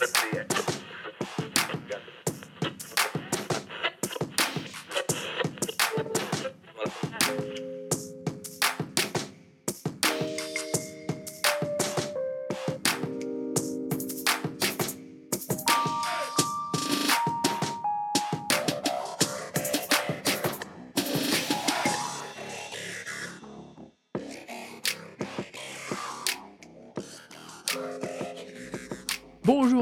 Bonjour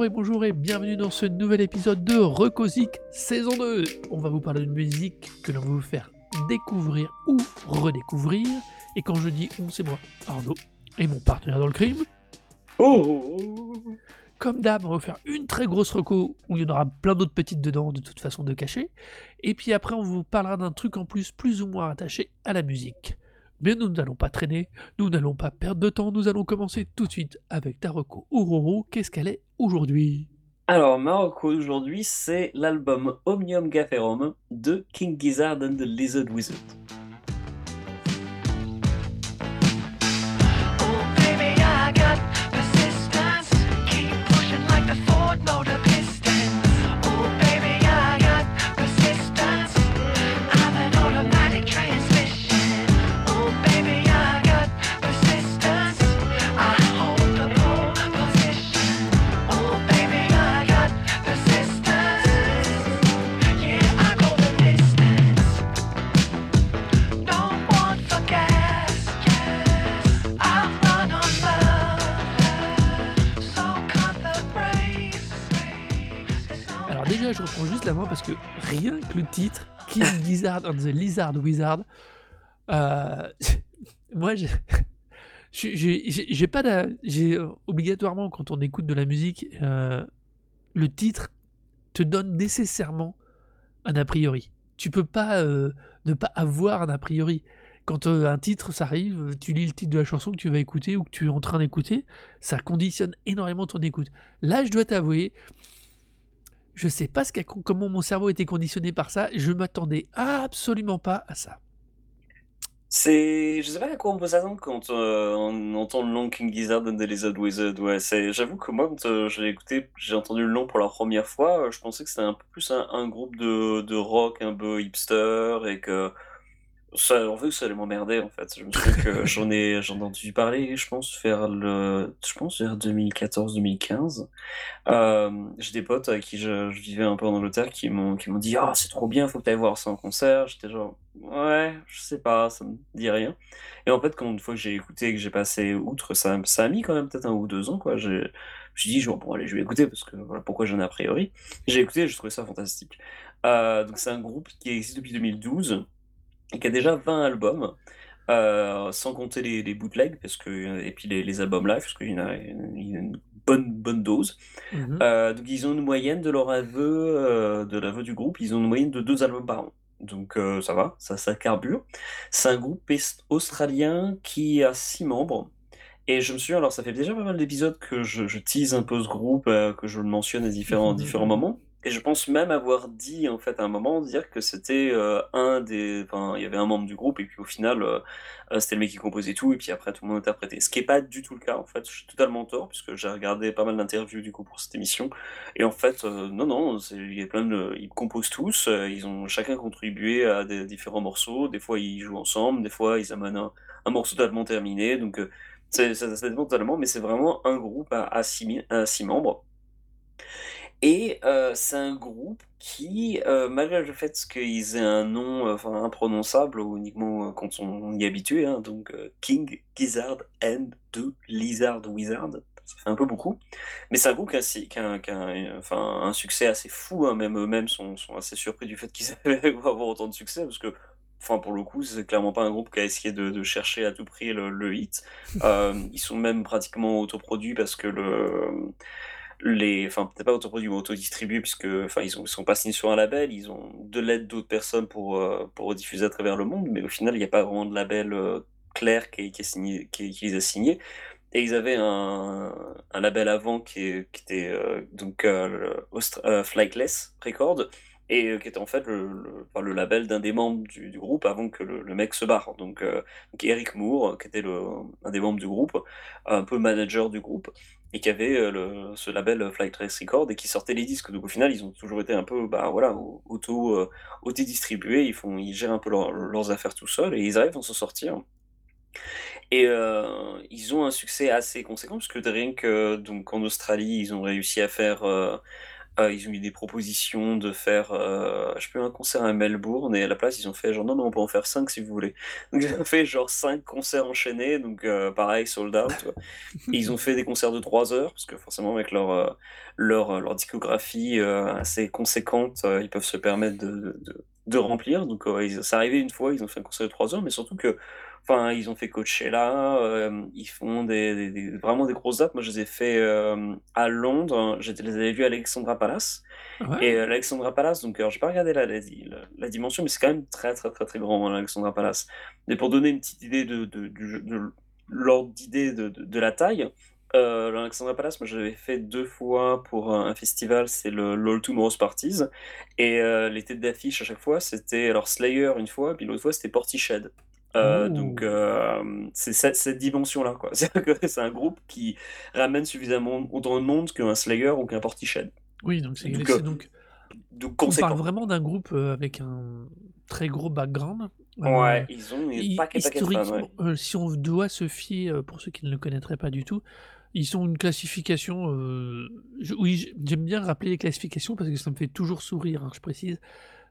et bonjour et bienvenue dans ce nouvel épisode de Recosic saison 2. On va vous parler de musique que l'on va vous faire découvrir ou redécouvrir. Et quand je dis on, c'est moi, Arnaud, et mon partenaire dans le crime. Oh Comme d'hab, on va vous faire une très grosse reco où il y en aura plein d'autres petites dedans, de toute façon de cacher. Et puis après, on vous parlera d'un truc en plus, plus ou moins attaché à la musique. Mais nous n'allons pas traîner, nous n'allons pas perdre de temps, nous allons commencer tout de suite avec ta reco Auroro. Qu'est-ce qu'elle est aujourd'hui? Alors, Marocco aujourd'hui, c'est l'album Omnium Gatherum de King Gizzard and the Lizard Wizard. Juste la main parce que rien que le titre, King Gizzard and the Lizard Wizard, euh, moi, j'ai pas euh, obligatoirement quand on écoute de la musique, euh, le titre te donne nécessairement un a priori. Tu peux pas euh, ne pas avoir un a priori. Quand un titre ça arrive, tu lis le titre de la chanson que tu vas écouter ou que tu es en train d'écouter, ça conditionne énormément ton écoute. Là, je dois t'avouer, je sais pas comment mon cerveau était conditionné par ça. Je m'attendais absolument pas à ça. C'est, je sais pas à quoi on peut s'attendre quand euh, on entend le nom King Gizzard and the Lizard Wizard. Ouais, j'avoue que moi, quand euh, je l'ai écouté, j'ai entendu le nom pour la première fois, euh, je pensais que c'était un peu plus un, un groupe de, de rock un peu hipster et que ça, en fait, ça allait m'emmerder en fait. Je me souviens que j'en ai, j'en ai entendu parler, je pense, vers le, je pense vers 2014-2015. Euh, j'ai des potes avec qui je, je vivais un peu en Angleterre qui m'ont qui m'ont dit ah c'est trop bien faut que tu ailles voir ça en concert. J'étais genre ouais je sais pas ça me dit rien. Et en fait quand une fois que j'ai écouté et que j'ai passé outre ça ça a mis quand même peut-être un ou deux ans quoi. J'ai je me suis dit bon allez je vais écouter parce que voilà pourquoi j'en ai a priori. J'ai écouté et j'ai trouvé ça fantastique. Euh, donc c'est un groupe qui existe depuis 2012 et qui a déjà 20 albums euh, sans compter les, les bootlegs parce que et puis les, les albums live parce qu'il y en a, une bonne bonne dose Mhm. euh, donc ils ont une moyenne de leur aveu, euh, de l'aveu du groupe, ils ont une moyenne de deux albums par an. Donc ça va, ça, ça carbure. C'est un groupe australien qui a six membres. Et je me souviens, alors ça fait déjà pas mal d'épisodes que je, je tease un peu ce groupe, que je le mentionne à différents, Mhm. différents moments. Et je pense même avoir dit, en fait, à un moment, dire que c'était euh, un des... Enfin, il y avait un membre du groupe, et puis au final, euh, euh, c'était le mec qui composait tout, et puis après, tout le monde interprétait. Ce qui n'est pas du tout le cas, en fait. Je suis totalement tort, puisque j'ai regardé pas mal d'interviews, du coup, pour cette émission. Et en fait, non, non, il y. Ils composent tous, ils ont chacun contribué à des différents morceaux. Des fois, ils jouent ensemble, des fois, ils amènent un, morceau totalement terminé. Donc, ça, dépend totalement, mais c'est vraiment un groupe à six membres. Et euh, c'est un groupe qui, euh, malgré le fait qu'ils aient un nom euh, enfin, imprononçable, uniquement quand on y est habitué, hein, donc King Gizzard and the Lizard Wizard, ça fait un peu beaucoup. Mais c'est un groupe qui a, un, succès assez fou, hein, même eux-mêmes sont, sont assez surpris du fait qu'ils avaient avoir autant de succès, parce que, enfin, pour le coup, c'est clairement pas un groupe qui a essayé de, chercher à tout prix le, hit. Ils sont même pratiquement autoproduits parce que le les, enfin peut-être pas autoproduits mais autodistribués puisque enfin ils, ils sont pas signés sur un label, ils ont de l'aide d'autres personnes pour euh, pour diffuser à travers le monde, mais au final il n'y a pas vraiment de label euh, clair qui, est- signé, qui, les a signés. Et ils avaient un, un label avant qui, était euh, donc euh, Flightless Record et euh, qui était en fait le, le- label d'un des membres du, groupe avant que le, mec se barre. Donc, euh, Eric Moore, euh, qui était un des membres du groupe, un peu manager du groupe, et qui avait euh, ce label Flight Race Record et qui sortait les disques. Donc au final, ils ont toujours été un peu bah, voilà, au- auto, auto-distribués, ils, font, ils gèrent un peu leur- leurs affaires tout seuls et ils arrivent à s'en sortir. Et ils ont un succès assez conséquent, parce que rien que donc, en Australie, ils ont réussi à faire. Euh, ils ont eu des propositions de faire, euh, je un concert à Melbourne, et à la place, ils ont fait genre, non, non, on peut en faire 5 si vous voulez. Donc, ils ont fait genre 5 concerts enchaînés, donc euh, pareil, sold out. ils ont fait des concerts de 3 heures, parce que forcément, avec leur, euh, leur, leur discographie assez conséquente, ils peuvent se permettre de, de, remplir. Donc, ils- c'est arrivé une fois, ils ont fait un concert de 3 heures, mais surtout que, enfin, ils ont fait Coachella, euh, ils font des, des- des- vraiment des grosses dates. Moi, je les ai fait euh, à Londres, je les avais vus à l'Alexandra Palace. Ouais. Et euh, l'Alexandra Palace, donc, alors, j'ai pas regardé la, la, dimension, mais c'est quand même très, très, très, très grand, hein, l'Alexandra Palace. Mais pour donner une petite idée de, de, l'ordre d'idée de, la taille, euh, l'Alexandra Palace, moi, j'avais fait deux fois pour un, un festival, c'est le l'All Tomorrow's Parties. Et euh, les têtes d'affiche à chaque fois, c'était alors Slayer une fois, puis l'autre fois, c'était Portishead. Euh, Oh. donc euh, c'est cette, cette dimension-là, quoi. C'est un groupe qui ramène suffisamment autant de monde qu'un Slayer ou qu'un Portishead. Oui, donc c'est Donc, c'est euh, donc Donc on parle vraiment d'un groupe avec un très gros background. Euh, Ouais, ils ont hi- un paquet, paquet de fans, historiquement, ouais. si on doit se fier, pour ceux qui ne le connaîtraient pas du tout, ils sont une classification. je- oui, j'aime bien rappeler les classifications parce que ça me fait toujours sourire, hein, je précise.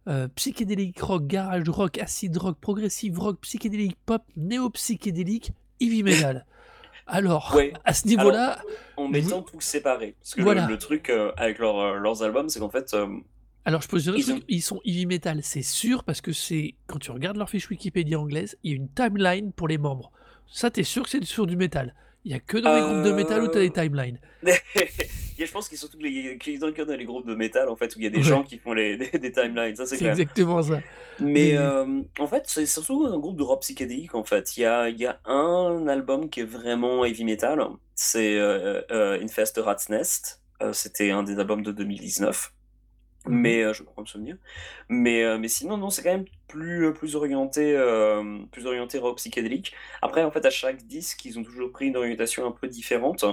Euh, psychédélique rock, garage rock, acid rock, progressive rock, psychédélique pop, néo-psychédélique, heavy metal. Alors, Ouais. à ce niveau-là, En mettant tout séparé. Parce que le- Voilà. le, truc euh, avec leur, euh, leurs albums, c'est qu'en fait, euh, Alors, je peux dire Ils ont- ils sont heavy metal, c'est sûr, parce que c'est quand tu regardes leur fiche Wikipédia anglaise, il y a une timeline pour les membres. Ça, t'es sûr que c'est sur du métal. Il y a que dans les groupes de métal où t'as Euh, des timelines. y a- je pense qu'ils sont tous les, ont dans les groupes de métal, en fait, où il y a des Ouais. gens qui font les, des, des timelines, ça c'est exactement ça. Mais euh, en fait, c'est surtout un groupe de rock psychédélique, en fait. Il y a, y a un album qui est vraiment heavy metal, c'est euh, euh, Infest Rat's Nest. Euh, C'était un des albums de 2019. Mhm. Mais euh, je crois me souvenir. Mais, mais sinon, non, c'est quand même plus, plus orienté, euh, plus orienté rock psychédélique. Après, en fait, à chaque disque, ils ont toujours pris une orientation un peu différente.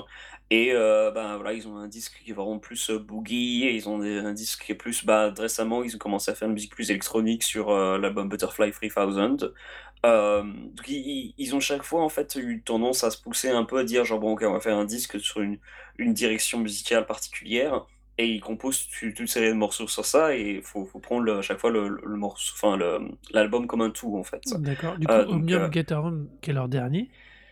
Et ben voilà, ils ont un disque qui est vraiment plus boogie, et ils ont un disque qui est plus. Bah, récemment, ils ont commencé à faire une musique plus électronique sur l'album Butterfly 3000. Euh, donc, ils, ils ont chaque fois en fait eu tendance à se pousser un peu à dire genre bon ok on va faire un disque sur une, une direction musicale particulière et ils composent tu- toute une série de morceaux sur ça et il faut, faut prendre le- à chaque fois le, morceau enfin l'album comme un tout en fait. D'accord. Du coup, Euh, Omnium euh, Get Home, qui est leur dernier,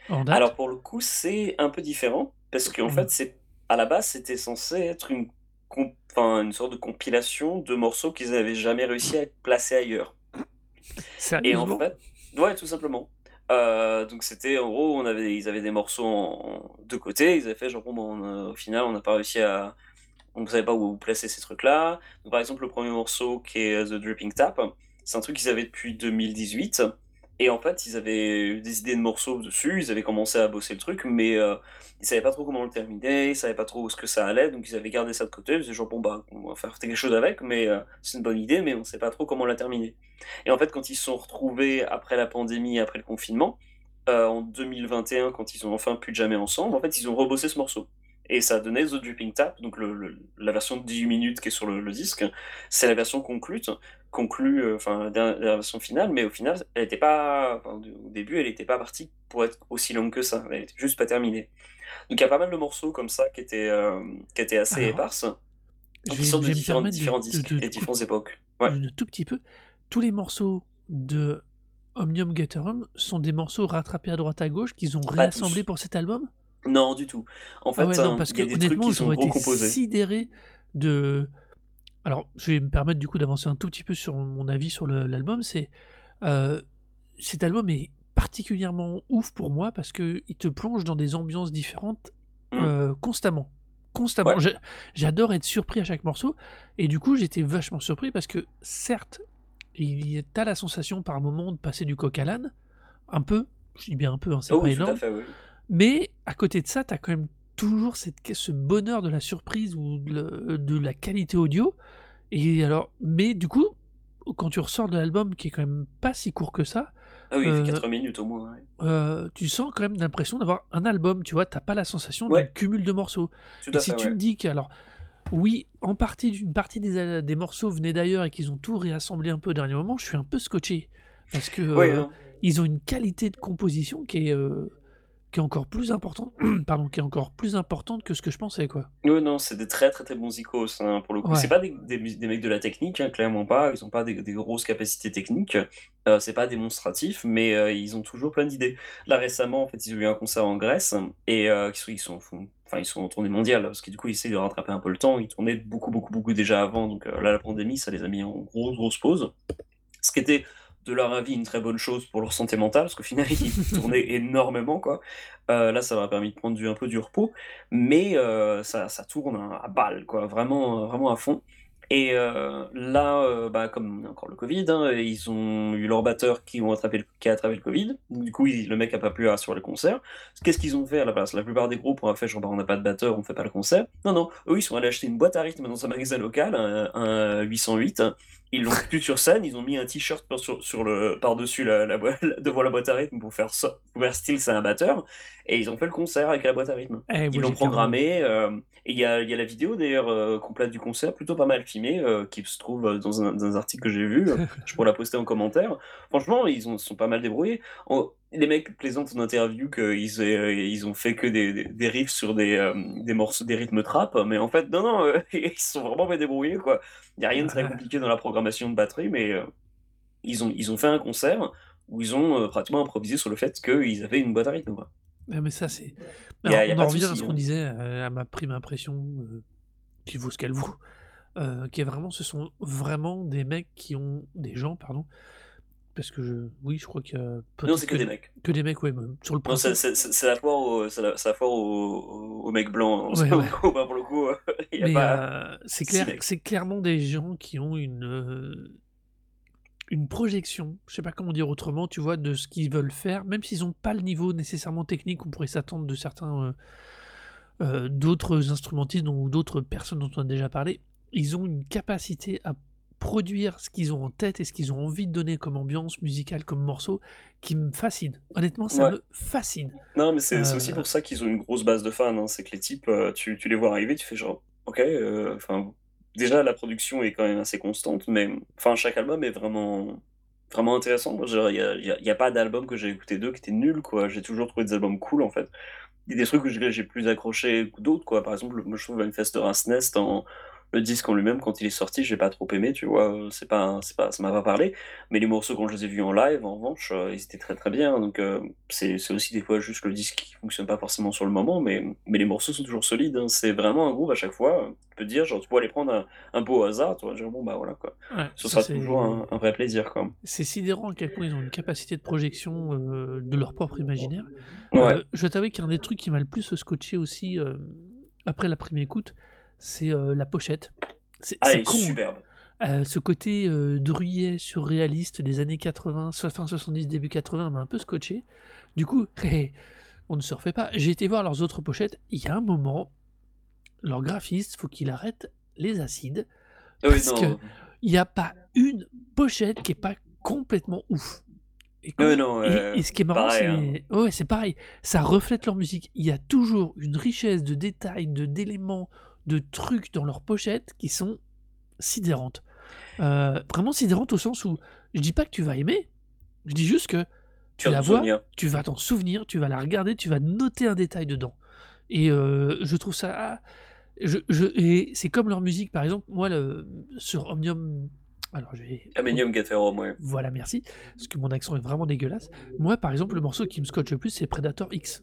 en date. Alors pour le coup, c'est un peu différent parce qu'en Mhm. fait, c'est à la base, c'était censé être une une sorte de compilation de morceaux qu'ils n'avaient jamais réussi à placer ailleurs. Et en fait, ouais, tout simplement. Euh, donc c'était en gros, on avait, ils avaient des morceaux en, en deux côtés. Ils avaient fait genre bon, on a- au final, on n'a pas réussi à, on ne savait pas où placer ces trucs-là. Donc, par exemple, le premier morceau qui est euh, The Dripping Tap, c'est un truc qu'ils avaient depuis 2018. Et en fait, ils avaient eu des idées de morceaux dessus, ils avaient commencé à bosser le truc, mais euh, ils savaient pas trop comment le terminer, ils savaient pas trop ce que ça allait, donc ils avaient gardé ça de côté. Ils disaient genre, bon, bah, on va faire quelque chose avec, mais euh, c'est une bonne idée, mais on sait pas trop comment la terminer. Et en fait, quand ils se sont retrouvés après la pandémie, après le confinement, euh, en 2021, quand ils ont enfin pu jamais ensemble, en fait, ils ont rebossé ce morceau. Et ça a donné The Dripping Tap, donc le- le- la version de 18 minutes qui est sur le, le disque. C'est la version conclute, conclue, euh, enfin la, version finale, mais au final, elle était pas, enfin, au début, elle n'était pas partie pour être aussi longue que ça. Elle était juste pas terminée. Donc il y a pas mal de morceaux comme ça qui étaient, euh, qui étaient assez Alors, éparses, qui sortent de différents, différents de, disques de et te différentes époques. Ouais. un tout petit peu. Tous les morceaux de Omnium Home sont des morceaux rattrapés à droite à gauche qu'ils ont Pas réassemblés tous. pour cet album? Non, du tout. En Ah fait, ouais, non, parce il que y a des trucs honnêtement, qui sont recomposés. sidéré de. Alors, je vais me permettre du coup d'avancer un tout petit peu sur mon avis sur l'album. C'est euh, cet album est particulièrement ouf pour moi parce que il te plonge dans des ambiances différentes Mm. euh, constamment. Constamment. Ouais. J'adore être surpris à chaque morceau et du coup j'étais vachement surpris parce que certes, il y a- t'as la sensation par moment de passer du coq à l'âne, un peu. Je dis bien un peu, hein, c'est Oh, pas oui, tout à fait, oui. Mais à côté de ça, tu as quand même toujours cette, ce bonheur de la surprise ou de, le- de la qualité audio Et alors, mais du coup, quand tu ressors de l'album qui est quand même pas si court que ça, Ah oui, euh, 4 minutes au moins. ouais. euh, tu sens quand même l'impression d'avoir un album, tu vois, t'as pas la sensation d'un cumul de morceaux. Tout Et à si fait, tu ouais. me dis que, alors, oui, en partie, d'une partie des, des morceaux venaient d'ailleurs et qu'ils ont tout réassemblé un peu au dernier moment, je suis un peu scotché. Parce que euh, ils ont une qualité de composition qui est, euh, qui est encore plus importante, pardon, qui est encore plus importante que ce que je pensais, quoi. Ouais, non, c'est des très très très bons icos hein, pour le coup. Ouais. C'est pas des, des, mus- des mecs de la technique, hein, clairement pas. Ils ont pas des, des grosses capacités techniques. Euh, c'est pas démonstratif, mais euh, ils ont toujours plein d'idées. Là récemment, en fait, ils ont eu un concert en Grèce et euh, ils sont, ils sont, enfin, ils sont en tournée mondiale parce que du coup, ils essaient de rattraper un peu le temps. Ils tournaient beaucoup beaucoup beaucoup déjà avant, donc euh, là la pandémie, ça les a mis en grosse grosse pause. Ce qui était de leur avis une très bonne chose pour leur santé mentale, parce qu'au final, ils tournaient énormément, quoi. Euh, là, ça leur a permis de prendre du, un peu du repos, mais euh, ça, ça tourne à, à balle, quoi, vraiment, vraiment à fond. Et euh, là, euh, bah, comme encore le Covid, hein, ils ont eu leur batteur qui, ont attrapé le, qui a attrapé le Covid. Du coup, il- le mec a pas pu assurer le concert. Qu'est-ce qu'ils ont fait à la place? La plupart des groupes ont fait genre, bah, on n'a pas de batteur, on fait pas le concert. Non, non, eux, ils sont allés acheter une boîte à rythme dans un magasin local, un, un 808. Ils l'ont foutu sur scène, ils ont mis un t-shirt par- sur, sur le, par-dessus la, la, devant la boîte à rythme pour faire, ça, faire style c'est un batteur. Et ils ont fait le concert avec la boîte à rythme. Eh, Ils l'ont programmé. euh, et il y a, il y a la vidéo d'ailleurs euh, complète du concert, plutôt pas mal filmée, euh, qui se trouve euh, dans un, dans un article que j'ai vu. euh, je pourrais la poster en commentaire. Franchement, ils ont, sont pas mal débrouillés. Les mecs plaisantent en interview qu'ils euh, ils ont fait que des, des, des riffs sur des, euh, des morceaux, des rythmes trap, mais en fait, non, non, euh, ils sont vraiment bien débrouillés, quoi. Il n'y a rien de très compliqué dans la programmation de batterie, mais euh, ils, ont, ils ont fait un concert où ils ont pratiquement improvisé sur le fait qu'ils avaient une boîte à rythme, quoi. Mais ça, c'est. On en revient à ce qu'on hein. disait, à ma prime impression, qui vaut ce qu'elle vaut, qui est vraiment, ce sont vraiment des mecs qui ont, des gens, pardon, parce que je, oui, je crois qu'il y a Non, c'est que des mecs. que des mecs, ouais, sur le c'est principe. la foire au, c'est la, c'est la foire au, au, au mec blanc. Ouais, ouais. Pour le coup, il y a Mais pas. euh, c'est clair, mecs. clairement des gens qui ont une euh, une projection, je sais pas comment dire autrement, tu vois, de ce qu'ils veulent faire, même s'ils n'ont pas le niveau nécessairement technique qu'on pourrait s'attendre de certains euh, euh, d'autres instrumentistes ou d'autres personnes dont on a déjà parlé. Ils ont une capacité à produire ce qu'ils ont en tête et ce qu'ils ont envie de donner comme ambiance musicale, comme morceau, qui me fascine. Honnêtement, ça Ouais. me fascine. Non, mais c'est c'est aussi Euh, pour ça qu'ils ont une grosse base de fans. hein. C'est que les types, euh, tu, tu les vois arriver, tu fais genre, ok, euh, enfin, déjà la production est quand même assez constante, mais enfin, chaque album est vraiment, vraiment intéressant. Il n'y a, a- pas d'album que j'ai écouté d'eux qui était nul, quoi. J'ai toujours trouvé des albums cool, en fait. Il y a des trucs que j'ai plus accroché que d'autres, quoi. Par exemple, moi, je trouve Manifestor's Nest en. Le disque en lui-même, quand il est sorti, j'ai pas trop aimé, tu vois, euh, c'est pas, c'est pas, ça m'a pas parlé. Mais les morceaux, quand je les ai vus en live, en revanche, euh, ils étaient très très bien. Donc euh, c'est c'est aussi des fois juste le disque qui fonctionne pas forcément sur le moment, mais, mais les morceaux sont toujours solides. hein. C'est vraiment un groupe à chaque fois. Tu peux dire, genre, tu peux aller prendre un, un peu au hasard, tu vas dire, bon bah voilà quoi. Ouais, Ce ça, sera c'est- toujours un, un vrai plaisir, quoi. C'est sidérant à quel point ils ont une capacité de projection euh, de leur propre imaginaire. Ouais. Je t'avoue qu'un des trucs qui m'a le plus scotché aussi après la première écoute, c'est euh, la pochette. C'est Ah, con, hein. superbe. Euh, ce côté euh, druyet surréaliste des années 80, so- fin 70, début 80 m'a un peu scotché. Du coup, on ne se refait pas. J'ai été voir leurs autres pochettes. Il y a un moment, leur graphiste, faut qu'il arrête les acides. Ah oui, Parce que non. il n'y a pas une pochette qui est pas complètement ouf. Et, Ouais, non, euh, ce qui est marrant, hein. c'est ouais, c'est pareil. Ça reflète leur musique. Il y a toujours une richesse de détails, de d'éléments, de trucs dans leurs pochettes qui sont sidérantes. Euh, vraiment sidérantes au sens où je dis pas que tu vas aimer. Je dis juste que tu la vois, souvenir. tu vas t'en souvenir, tu vas la regarder, tu vas noter un détail dedans. Et euh, je trouve ça. ah, je, je- et c'est comme leur musique, par exemple, moi, le, sur Omnium. Alors, je vais. Amenium Gatherum, ouais. Voilà, merci. Parce que mon accent est vraiment dégueulasse. Moi, par exemple, le morceau qui me scotche le plus, c'est Predator X.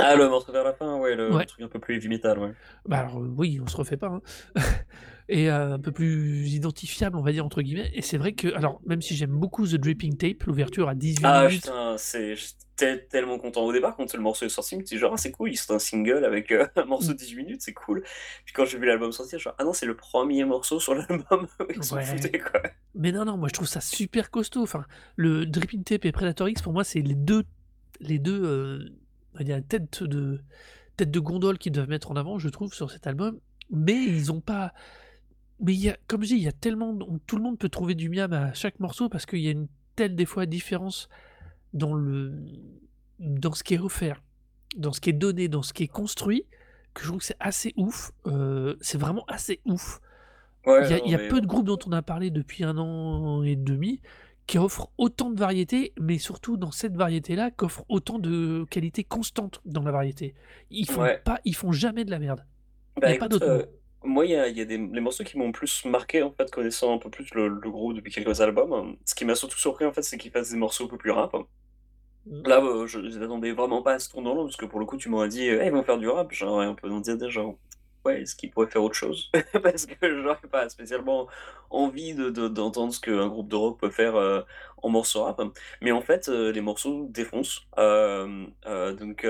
Ah, le morceau vers la fin, ouais, le, truc un peu plus heavy metal, ouais. Bah alors, euh, oui, on se refait pas. hein. et euh, un peu plus identifiable, on va dire, entre guillemets. Et c'est vrai que, alors, même si j'aime beaucoup The Dripping Tape, l'ouverture à 18 Ah minutes. putain, c'est j'étais tellement content au départ quand le morceau est sorti, je me suis dit genre ah, c'est cool, c'est un single avec euh, un morceau de 18 minutes, c'est cool. Puis quand j'ai vu l'album sortir, genre ah non, c'est le premier morceau sur l'album, ils Ouais. quoi. Mais non, non, moi je trouve ça super costaud. Enfin, le Dripping Tape et Predator X, pour moi, c'est les deux, les deux, euh, on va dire, têtes de, tête de gondole qu'ils doivent mettre en avant, je trouve, sur cet album. Mais ils ont pas, mais il y a comme je dis, il y a tellement tout le monde peut trouver du miam à chaque morceau parce qu'il y a une telle des fois différence dans le dans ce qui est offert, dans ce qui est donné, dans ce qui est construit, que je trouve que c'est assez ouf, heu, c'est vraiment assez ouf. Ouais, Il y a non, il y a mais peu de groupes dont on a parlé depuis 1 an et demi qui offrent autant de variété, mais surtout dans cette variété-là, qu'offrent autant de qualité constante dans la variété. Ils font ouais. pas ils font jamais de la merde. Il Bah y a pas écoute, d'autre euh, moi, il y a, y a des les morceaux qui m'ont plus marqué, en fait, connaissant un peu plus le, le groupe depuis quelques albums. Ce qui m'a surtout surpris, en fait, c'est qu'ils fassent des morceaux un peu plus rap. Mmh. Là, euh, je n'attendais vraiment pas à ce tournant-là, parce que pour le coup, tu m'aurais dit, Eh, ils vont faire du rap. J'aurais un peu dire déjà, ouais, est-ce qu'ils pourraient faire autre chose? Parce que j'aurais pas spécialement envie de, de- d'entendre ce qu'un groupe de rock peut faire euh, en morceau rap. Mais en fait, euh, les morceaux défoncent. Euh, donc,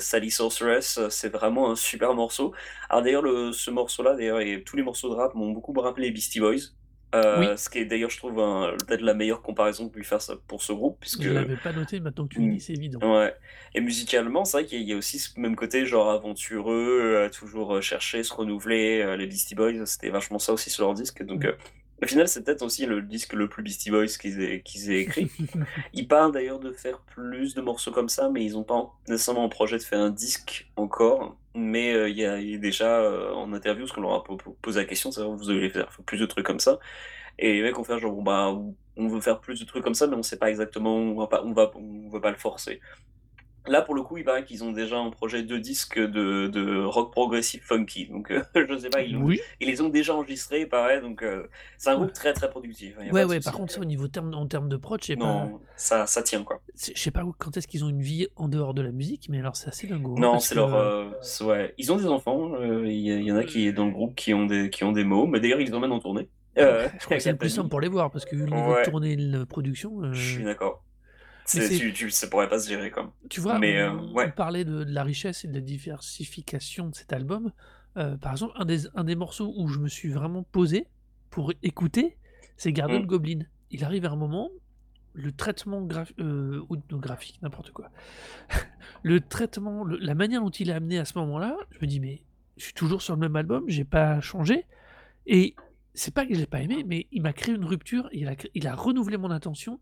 Sally Sorceress, c'est vraiment un super morceau. Alors d'ailleurs, le- ce morceau-là, d'ailleurs, et tous les morceaux de rap m'ont beaucoup rappelé Beastie Boys. Oui, Euh, ce qui est d'ailleurs, je trouve, peut-être la meilleure comparaison que puisse faire ça pour ce groupe, puisque je l'avais pas noté, maintenant que tu le Mm. dis, c'est évident. Ouais. Et musicalement, c'est vrai qu'il y a aussi ce même côté, genre aventureux, euh, toujours euh, chercher, se renouveler. les Beastie Boys, c'était vachement ça aussi sur leur disque. Donc, euh, au final, c'est peut-être aussi le disque le plus Beastie Boys qu'ils aient, qu'ils aient écrit. Ils parlent d'ailleurs de faire plus de morceaux comme ça, mais ils n'ont pas nécessairement en projet de faire un disque encore. Mais euh, il y, a, il y a déjà euh, en interview, parce qu'on leur a po- po- posé la question, c'est vous allez faire plus de trucs comme ça. Et les mecs vont faire genre, bah, on veut faire plus de trucs comme ça, mais on sait pas exactement, on va pas, on va, on va pas le forcer. Là, pour le coup, il paraît qu'ils ont déjà un projet de disque de, de rock progressif funky. Donc, euh, je sais pas, ils, l'ont- Oui, ils les ont déjà enregistrés, il paraît. Donc, euh, c'est un groupe très très productif. A Ouais, de ouais, par contre, ça, au niveau terme, en termes de prod, je sais pas, Non, ça, ça tient quoi. je sais pas quand est-ce qu'ils ont une vie en dehors de la musique, mais alors c'est assez dingo, hein, Non, c'est que leur. euh, ouais. Ils ont des enfants. euh, Il y, en a qui dans le groupe qui ont des qui ont des mots, mais d'ailleurs ils les emmènent en tournée. Euh, je crois que c'est le plus simple pour les voir, parce que vu le niveau de Ouais, tournée et de production, je suis d'accord. Tu, tu ça pourrait pas se gérer comme. tu vois, Mais euh, on, on ouais. parlait de, de la richesse et de la diversification de cet album. Euh, par exemple, un des, un des morceaux où je me suis vraiment posé pour écouter, c'est Garden Mm. Goblin. Il arrive à un moment, le traitement graph- euh, graphique, n'importe quoi. le traitement, le- la manière dont il est amené à ce moment-là, je me dis, mais je suis toujours sur le même album, j'ai pas changé. Et c'est pas que je l'ai pas aimé, mais il m'a créé une rupture, il a, cré- il a renouvelé mon attention,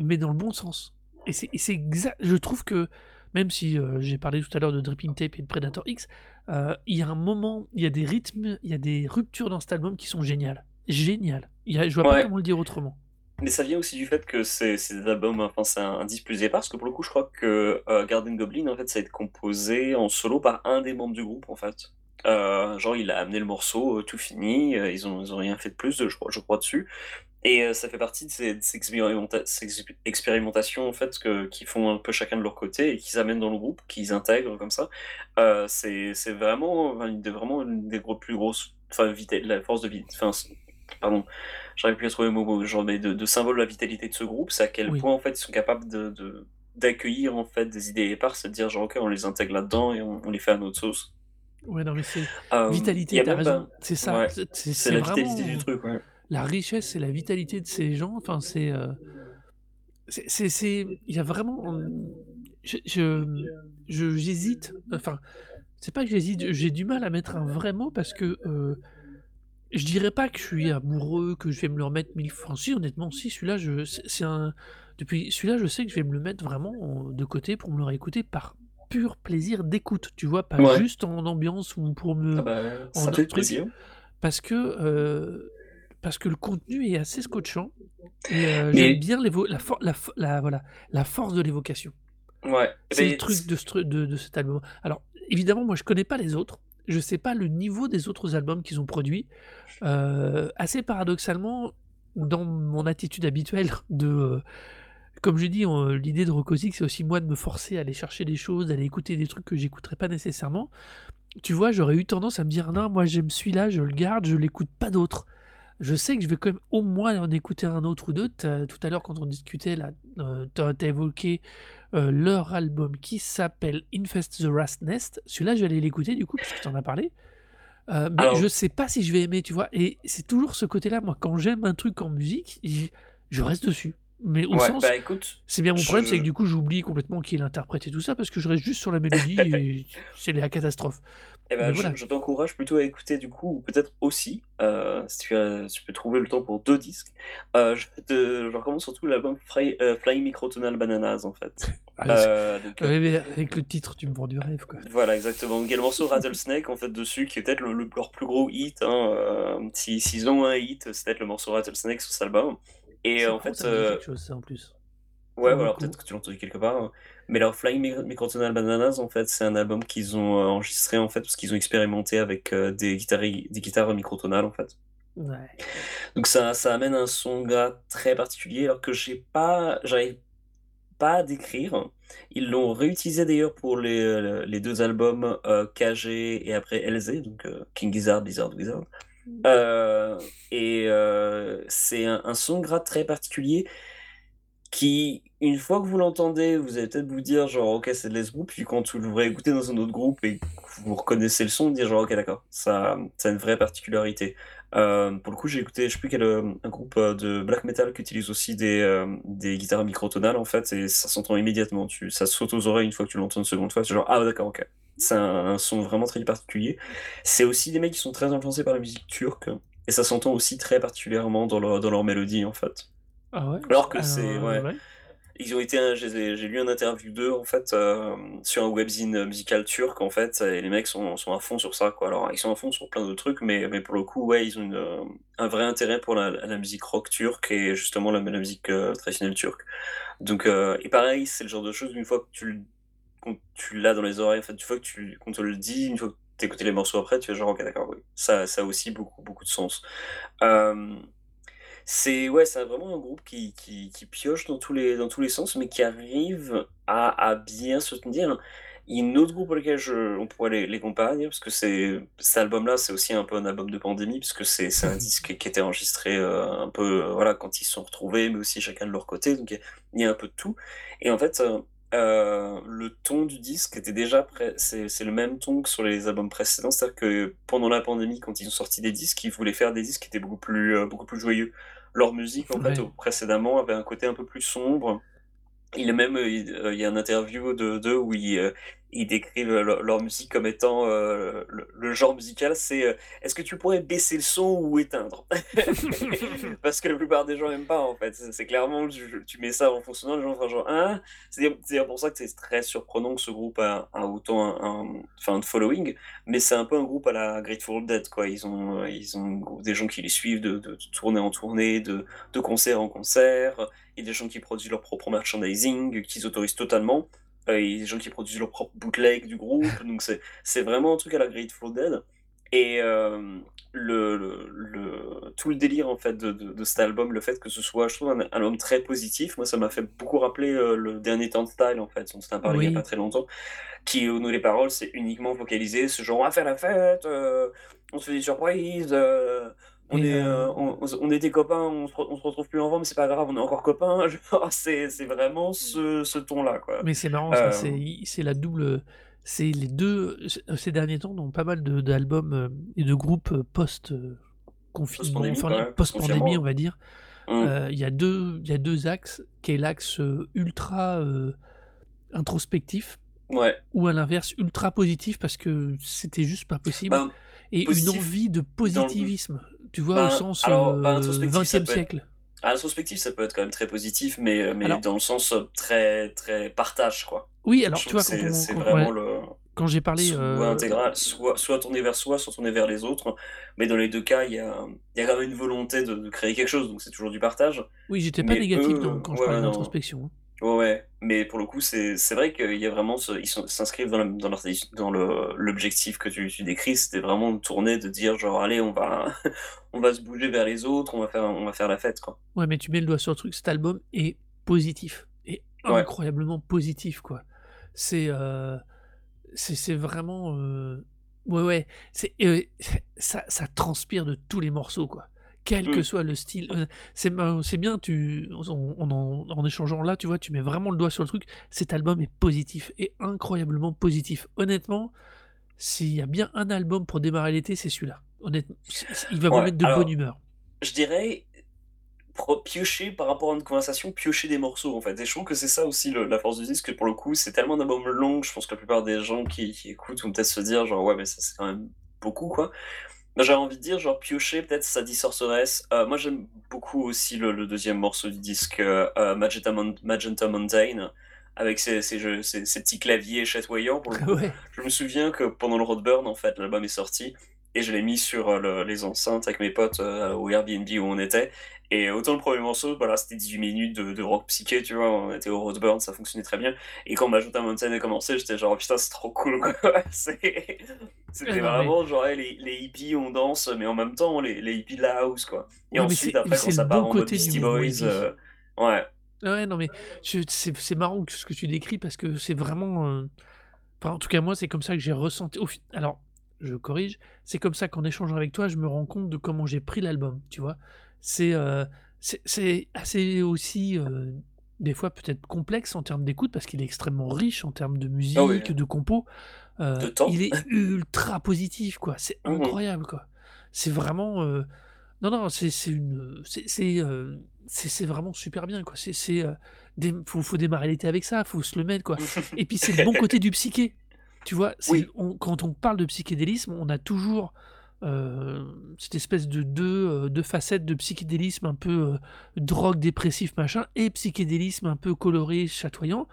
mais dans le bon sens. Et c'est exact. Je trouve que, même si euh, j'ai parlé tout à l'heure de Dripping Tape et de Predator X, euh, il y a un moment, il y a des rythmes, il y a des ruptures dans cet album qui sont géniales. Géniales. Il y a- je vois pas comment le dire autrement. Mais ça vient aussi du fait que c'est des albums, enfin c'est un, un disque plus épars, parce que pour le coup, je crois que euh, Garden Goblin, en fait, ça a été composé en solo par un des membres du groupe, en fait. Euh, genre, il a amené le morceau, tout fini, ils ont, ils ont rien fait de plus, je crois, je crois dessus. Et euh, ça fait partie de ces, de ces expérimenta- ces exp- expérimentations, en fait, que, qui font un peu chacun de leur côté et qu'ils amènent dans le groupe, qu'ils intègrent comme ça. Euh, c'est vraiment, enfin, une des, vraiment une des gros- plus grosses, enfin, la force de vie, enfin, pardon, j'arrive plus à trouver le mot, genre, mais de, de symbole de la vitalité de ce groupe, c'est à quel Oui. point, en fait, ils sont capables de, d'accueillir, en fait, des idées éparses, de dire, genre, ok, on les intègre là-dedans et on, on les fait à notre sauce. Ouais, non, mais c'est Euh, vitalité, a t'as raison. pas, C'est ça. ouais, C'est la vitalité du truc, ouais. La richesse, c'est la vitalité de ces gens. Enfin, c'est. euh, c'est. Il y a vraiment. euh, je- je- J'hésite. Enfin, c'est pas que j'hésite, j'ai du mal à mettre un vrai mot parce que. euh, je dirais pas que je suis amoureux, que je vais me le remettre mille fois. Si, honnêtement, si, celui-là, je, c'est un. Depuis celui-là, je sais que je vais me le mettre vraiment en- de côté pour me le réécouter par pur plaisir d'écoute, tu vois, pas Ouais. juste en ambiance ou pour me. Ah bah, en ça un fait plaisir. Parce que, euh, parce que le contenu est assez scotchant et euh, j'aime bien la, for- la, fo- la- voilà, la force de l'évocation. ouais, C'est le truc de, ce tru- de, de cet album. Alors, évidemment, moi, je connais pas les autres. Je sais pas le niveau des autres albums qu'ils ont produits. Euh, assez paradoxalement, dans mon attitude habituelle de... euh, comme je dis, l'idée de Rocosic, c'est aussi moi de me forcer à aller chercher des choses, d'aller écouter des trucs que j'écouterais pas nécessairement. Tu vois, j'aurais eu tendance à me dire, non, moi j'aime celui-là, je le garde, je l'écoute pas d'autres. Je sais que je vais quand même au moins en écouter un autre ou deux. T'as- Tout à l'heure, quand on discutait, là, euh, t'as t'as évoqué euh, leur album qui s'appelle Infest the Rust Nest. Celui-là, je vais aller l'écouter du coup, puisque tu en as parlé. Euh, mais je alors, sais pas si je vais aimer, tu vois. Et c'est toujours ce côté-là, moi, quand j'aime un truc en musique, je reste dessus. Mais au ouais, sens, bah écoute, c'est bien mon problème, c'est que je... du coup, j'oublie complètement qui l'interprète et tout ça, parce que je reste juste sur la mélodie et c'est la catastrophe. Eh ben, je, t'encourage plutôt à écouter du coup, ou peut-être aussi, euh, si tu, as- si tu peux trouver le temps pour deux disques. Euh, je, te, je recommande surtout l'album Fly, euh, Flying Microtonal Bananas en fait. Ah, Euh, donc, avec le titre, tu me vends du rêve, quoi. Voilà, exactement. Il y a le morceau Rattlesnake en fait dessus, qui est peut-être le, le- leur plus gros hit. Hein, euh, si- S'ils ont un hit, c'est peut-être le morceau Rattlesnake sur cet album. Et en fait, chose, ça, en plus. Ouais, voilà, peut-être que tu l'as entendu quelque part. Mais leur Flying Mi- Microtonal Bananas, en fait, c'est un album qu'ils ont euh, enregistré, en fait, parce qu'ils ont expérimenté avec euh, des, guitares, des guitares microtonales, en fait. Ouais. Donc ça, ça amène un son gras très particulier, alors que j'ai pas, j'arrive pas à décrire. Ils l'ont réutilisé d'ailleurs pour les, euh, les deux albums euh, KG et après LZ, donc euh, King Gizzard, Blizzard, Wizard. Euh, et c'est un, un son gras très particulier qui, une fois que vous l'entendez, vous allez peut-être vous dire genre ok c'est de Les Group, puis quand vous le réécoutez dans un autre groupe et que vous reconnaissez le son, dire genre ok d'accord, ça, ça a une vraie particularité. Euh, pour le coup j'ai écouté, je sais plus quel euh, un groupe euh, de black metal qui utilise aussi des, des guitares microtonales en fait, et ça s'entend immédiatement, tu, ça saute aux oreilles une fois que tu l'entends une seconde fois, c'est genre ah d'accord ok. C'est un, un son vraiment très particulier. C'est aussi des mecs qui sont très influencés par la musique turque, et ça s'entend aussi très particulièrement dans leur, dans leur mélodie en fait. Ah ouais? Alors que c'est- Euh, ouais. Ils ont été, j'ai lu un interview d'eux en fait euh, sur un webzine musical turc en fait, et les mecs sont, sont à fond sur ça quoi. Alors ils sont à fond sur plein de trucs, mais, mais pour le coup ouais ils ont une, un vrai intérêt pour la, la musique rock turque et justement la, la musique euh, traditionnelle turque. Donc et pareil c'est le genre de choses une fois que tu le- quand tu l'as dans les oreilles, en fait, une fois que tu qu'on te le dit, une fois que tu écouté les morceaux après, tu es genre ok d'accord oui ça ça a aussi beaucoup beaucoup de sens. Euh, c'est ouais, c'est vraiment un groupe qui, qui, qui pioche dans tous les, dans tous les sens, mais qui arrive à, à bien se tenir. Il y a un autre groupe auquel je, on pourrait les, les comparer, parce que c'est, cet album-là, c'est aussi un peu un album de pandémie, parce que c'est, c'est un disque qui était enregistré euh, un peu euh, voilà, quand ils se sont retrouvés, mais aussi chacun de leur côté, donc il y a- un peu de tout. Et en fait, euh, le ton du disque était déjà c'est, c'est le même ton que sur les albums précédents, c'est-à-dire que pendant la pandémie, quand ils ont sorti des disques, ils voulaient faire des disques qui étaient beaucoup plus, euh, beaucoup plus joyeux leur musique en fait Ouais. précédemment avait un côté un peu plus sombre. Il est même, euh, il, euh, il y a un interview de d'eux où ils, euh, ils décrivent leur, leur musique comme étant euh, le, le genre musical, c'est euh, est-ce que tu pourrais baisser le son ou éteindre? Parce que la plupart des gens n'aiment pas en fait. C'est clairement, tu, tu mets ça en fonctionnant, les gens font genre hein? C'est pour ça que c'est très surprenant que ce groupe a, a autant un, un- de following, mais c'est un peu un groupe à la Grateful Dead quoi. Ils ont, euh, ils ont des gens qui les suivent de, de, de tournée en tournée, de, de concert en concert. Il y a des gens qui produisent leur propre merchandising, qu'ils autorisent totalement. Euh, il y a des gens qui produisent leur propre bootleg du groupe. Donc c'est vraiment un truc à la Grateful Dead. Et euh, le, le, le- tout le délire en fait de, de, de cet album, le fait que ce soit, je trouve, un, un album très positif, moi ça m'a fait beaucoup rappeler euh, le dernier temps de style en fait, on a parlé il n'y a pas très longtemps, qui où nous les paroles c'est uniquement focalisé, ce genre on va faire la fête, on se fait des surprises, on, Et, est, euh, euh, on, on- était copains, on se, on se retrouve plus en vent, mais c'est pas grave, on est encore copains. C'est vraiment ce, ce ton-là. Mais c'est marrant, Euh, c'est la double. C'est les deux. Ces derniers temps, on a pas mal d'albums euh, et de groupes euh, post-confinement, Post-pandémie, enfin on va dire. Euh, Il y, a deux- y a deux axes, qui est l'axe euh, ultra euh, introspectif, Ouais. ou à l'inverse, ultra positif, parce que c'était juste pas possible. Ben, et une envie de positivisme, tu vois, Ben, au sens alors, euh, ben, introspectif, ça 20e peut être- siècle. à l'introspectif, ça peut être quand même très positif, mais, euh, mais Alors- dans le sens euh, très, très partage, quoi. Oui, alors Je tu vois, c'est vraiment ouais, le quand j'ai parlé. soit euh, intégral, soit, soit tourné vers soi, soit tourné vers les autres. Mais dans les deux cas, il y a, y a quand même une volonté de, de créer quelque chose, donc c'est toujours du partage. Oui, j'étais pas Mais négatif eux, quand je parlais d'introspection. Ouais, ouais. Mais pour le coup, c'est c'est vrai qu'il y a vraiment ce- ils sont- s'inscrivent dans la- dans leur- dans le- l'objectif que tu, tu décris, c'était vraiment de tourner, de dire genre allez, on va on va se bouger vers les autres, on va faire on va faire la fête quoi. Ouais, mais tu mets le doigt sur le truc, cet album est positif. Et Ouais. incroyablement positif, quoi. C'est euh, c'est c'est vraiment... euh, Ouais, ouais. C'est euh, ça, ça transpire de tous les morceaux, quoi. Quel que Mm. soit le style. Euh, C'est c'est bien, tu, en, en, en échangeant là, tu vois, tu mets vraiment le doigt sur le truc. Cet album est positif, et incroyablement positif. Honnêtement, s'il y a bien un album pour démarrer l'été, c'est celui-là. Honnêtement, il va vous Ouais, mettre de alors- bonne humeur. Je dirais piocher par rapport à une conversation, piocher des morceaux en fait. Et je trouve que c'est ça aussi le- la force du disque, que pour le coup, c'est tellement d'albums longs, je pense que la plupart des gens qui, qui écoutent vont peut-être se dire, genre, ouais, mais ça c'est quand même beaucoup quoi. Bah, J'avais envie de dire, genre, piocher peut-être Sadie Sorceress. Euh, moi j'aime beaucoup aussi le, le deuxième morceau du disque, euh, euh, Magenta, Mon- Magenta Mountain, avec ses, ses, jeux- ses- ses petits claviers chatoyants pour le coup. Ouais. Je me souviens que pendant le Roadburn, en fait, l'album est sorti et je l'ai mis sur le- les enceintes avec mes potes euh, au Airbnb où on était. Et autant le premier morceau, voilà, c'était 18 minutes de, de rock psyché, tu vois, on était au Roadburn, ça fonctionnait très bien. Et quand Magenta Mountain a commencé, j'étais genre, putain, c'est trop cool, quoi. C'est- C'était mais- vraiment genre, les, les hippies, on danse, mais en même temps, les, les hippies de la house, quoi. Et Ouais, ensuite, après, quand ça part bon en mode Beastie Boys, euh, ouais. Ouais, non, mais c'est marrant ce que tu décris parce que c'est vraiment. euh, Enfin, en tout cas, moi, c'est comme ça que j'ai ressenti. au Alors, je corrige, c'est comme ça qu'en échangeant avec toi, je me rends compte de comment j'ai pris l'album, tu vois. C'est euh, c'est c'est assez aussi, euh, des fois, peut-être complexe en termes d'écoute parce qu'il est extrêmement riche en termes de musique, Ah oui. de compo. Euh, De temps. il est ultra positif, quoi. C'est Mhm. incroyable, quoi. C'est vraiment. euh, Non, non, c'est c'est une. C'est c'est, c'est- c'est vraiment super bien, quoi. C'est. des- faut, faut démarrer l'été avec ça, faut se le mettre, quoi. Et puis c'est le bon côté du psyché. Tu vois, c'est- Oui. on- quand on parle de psychédélisme, on a toujours euh, cette espèce de deux, euh, deux facettes de psychédélisme un peu euh, drogue, dépressif, machin, et psychédélisme un peu coloré, chatoyant.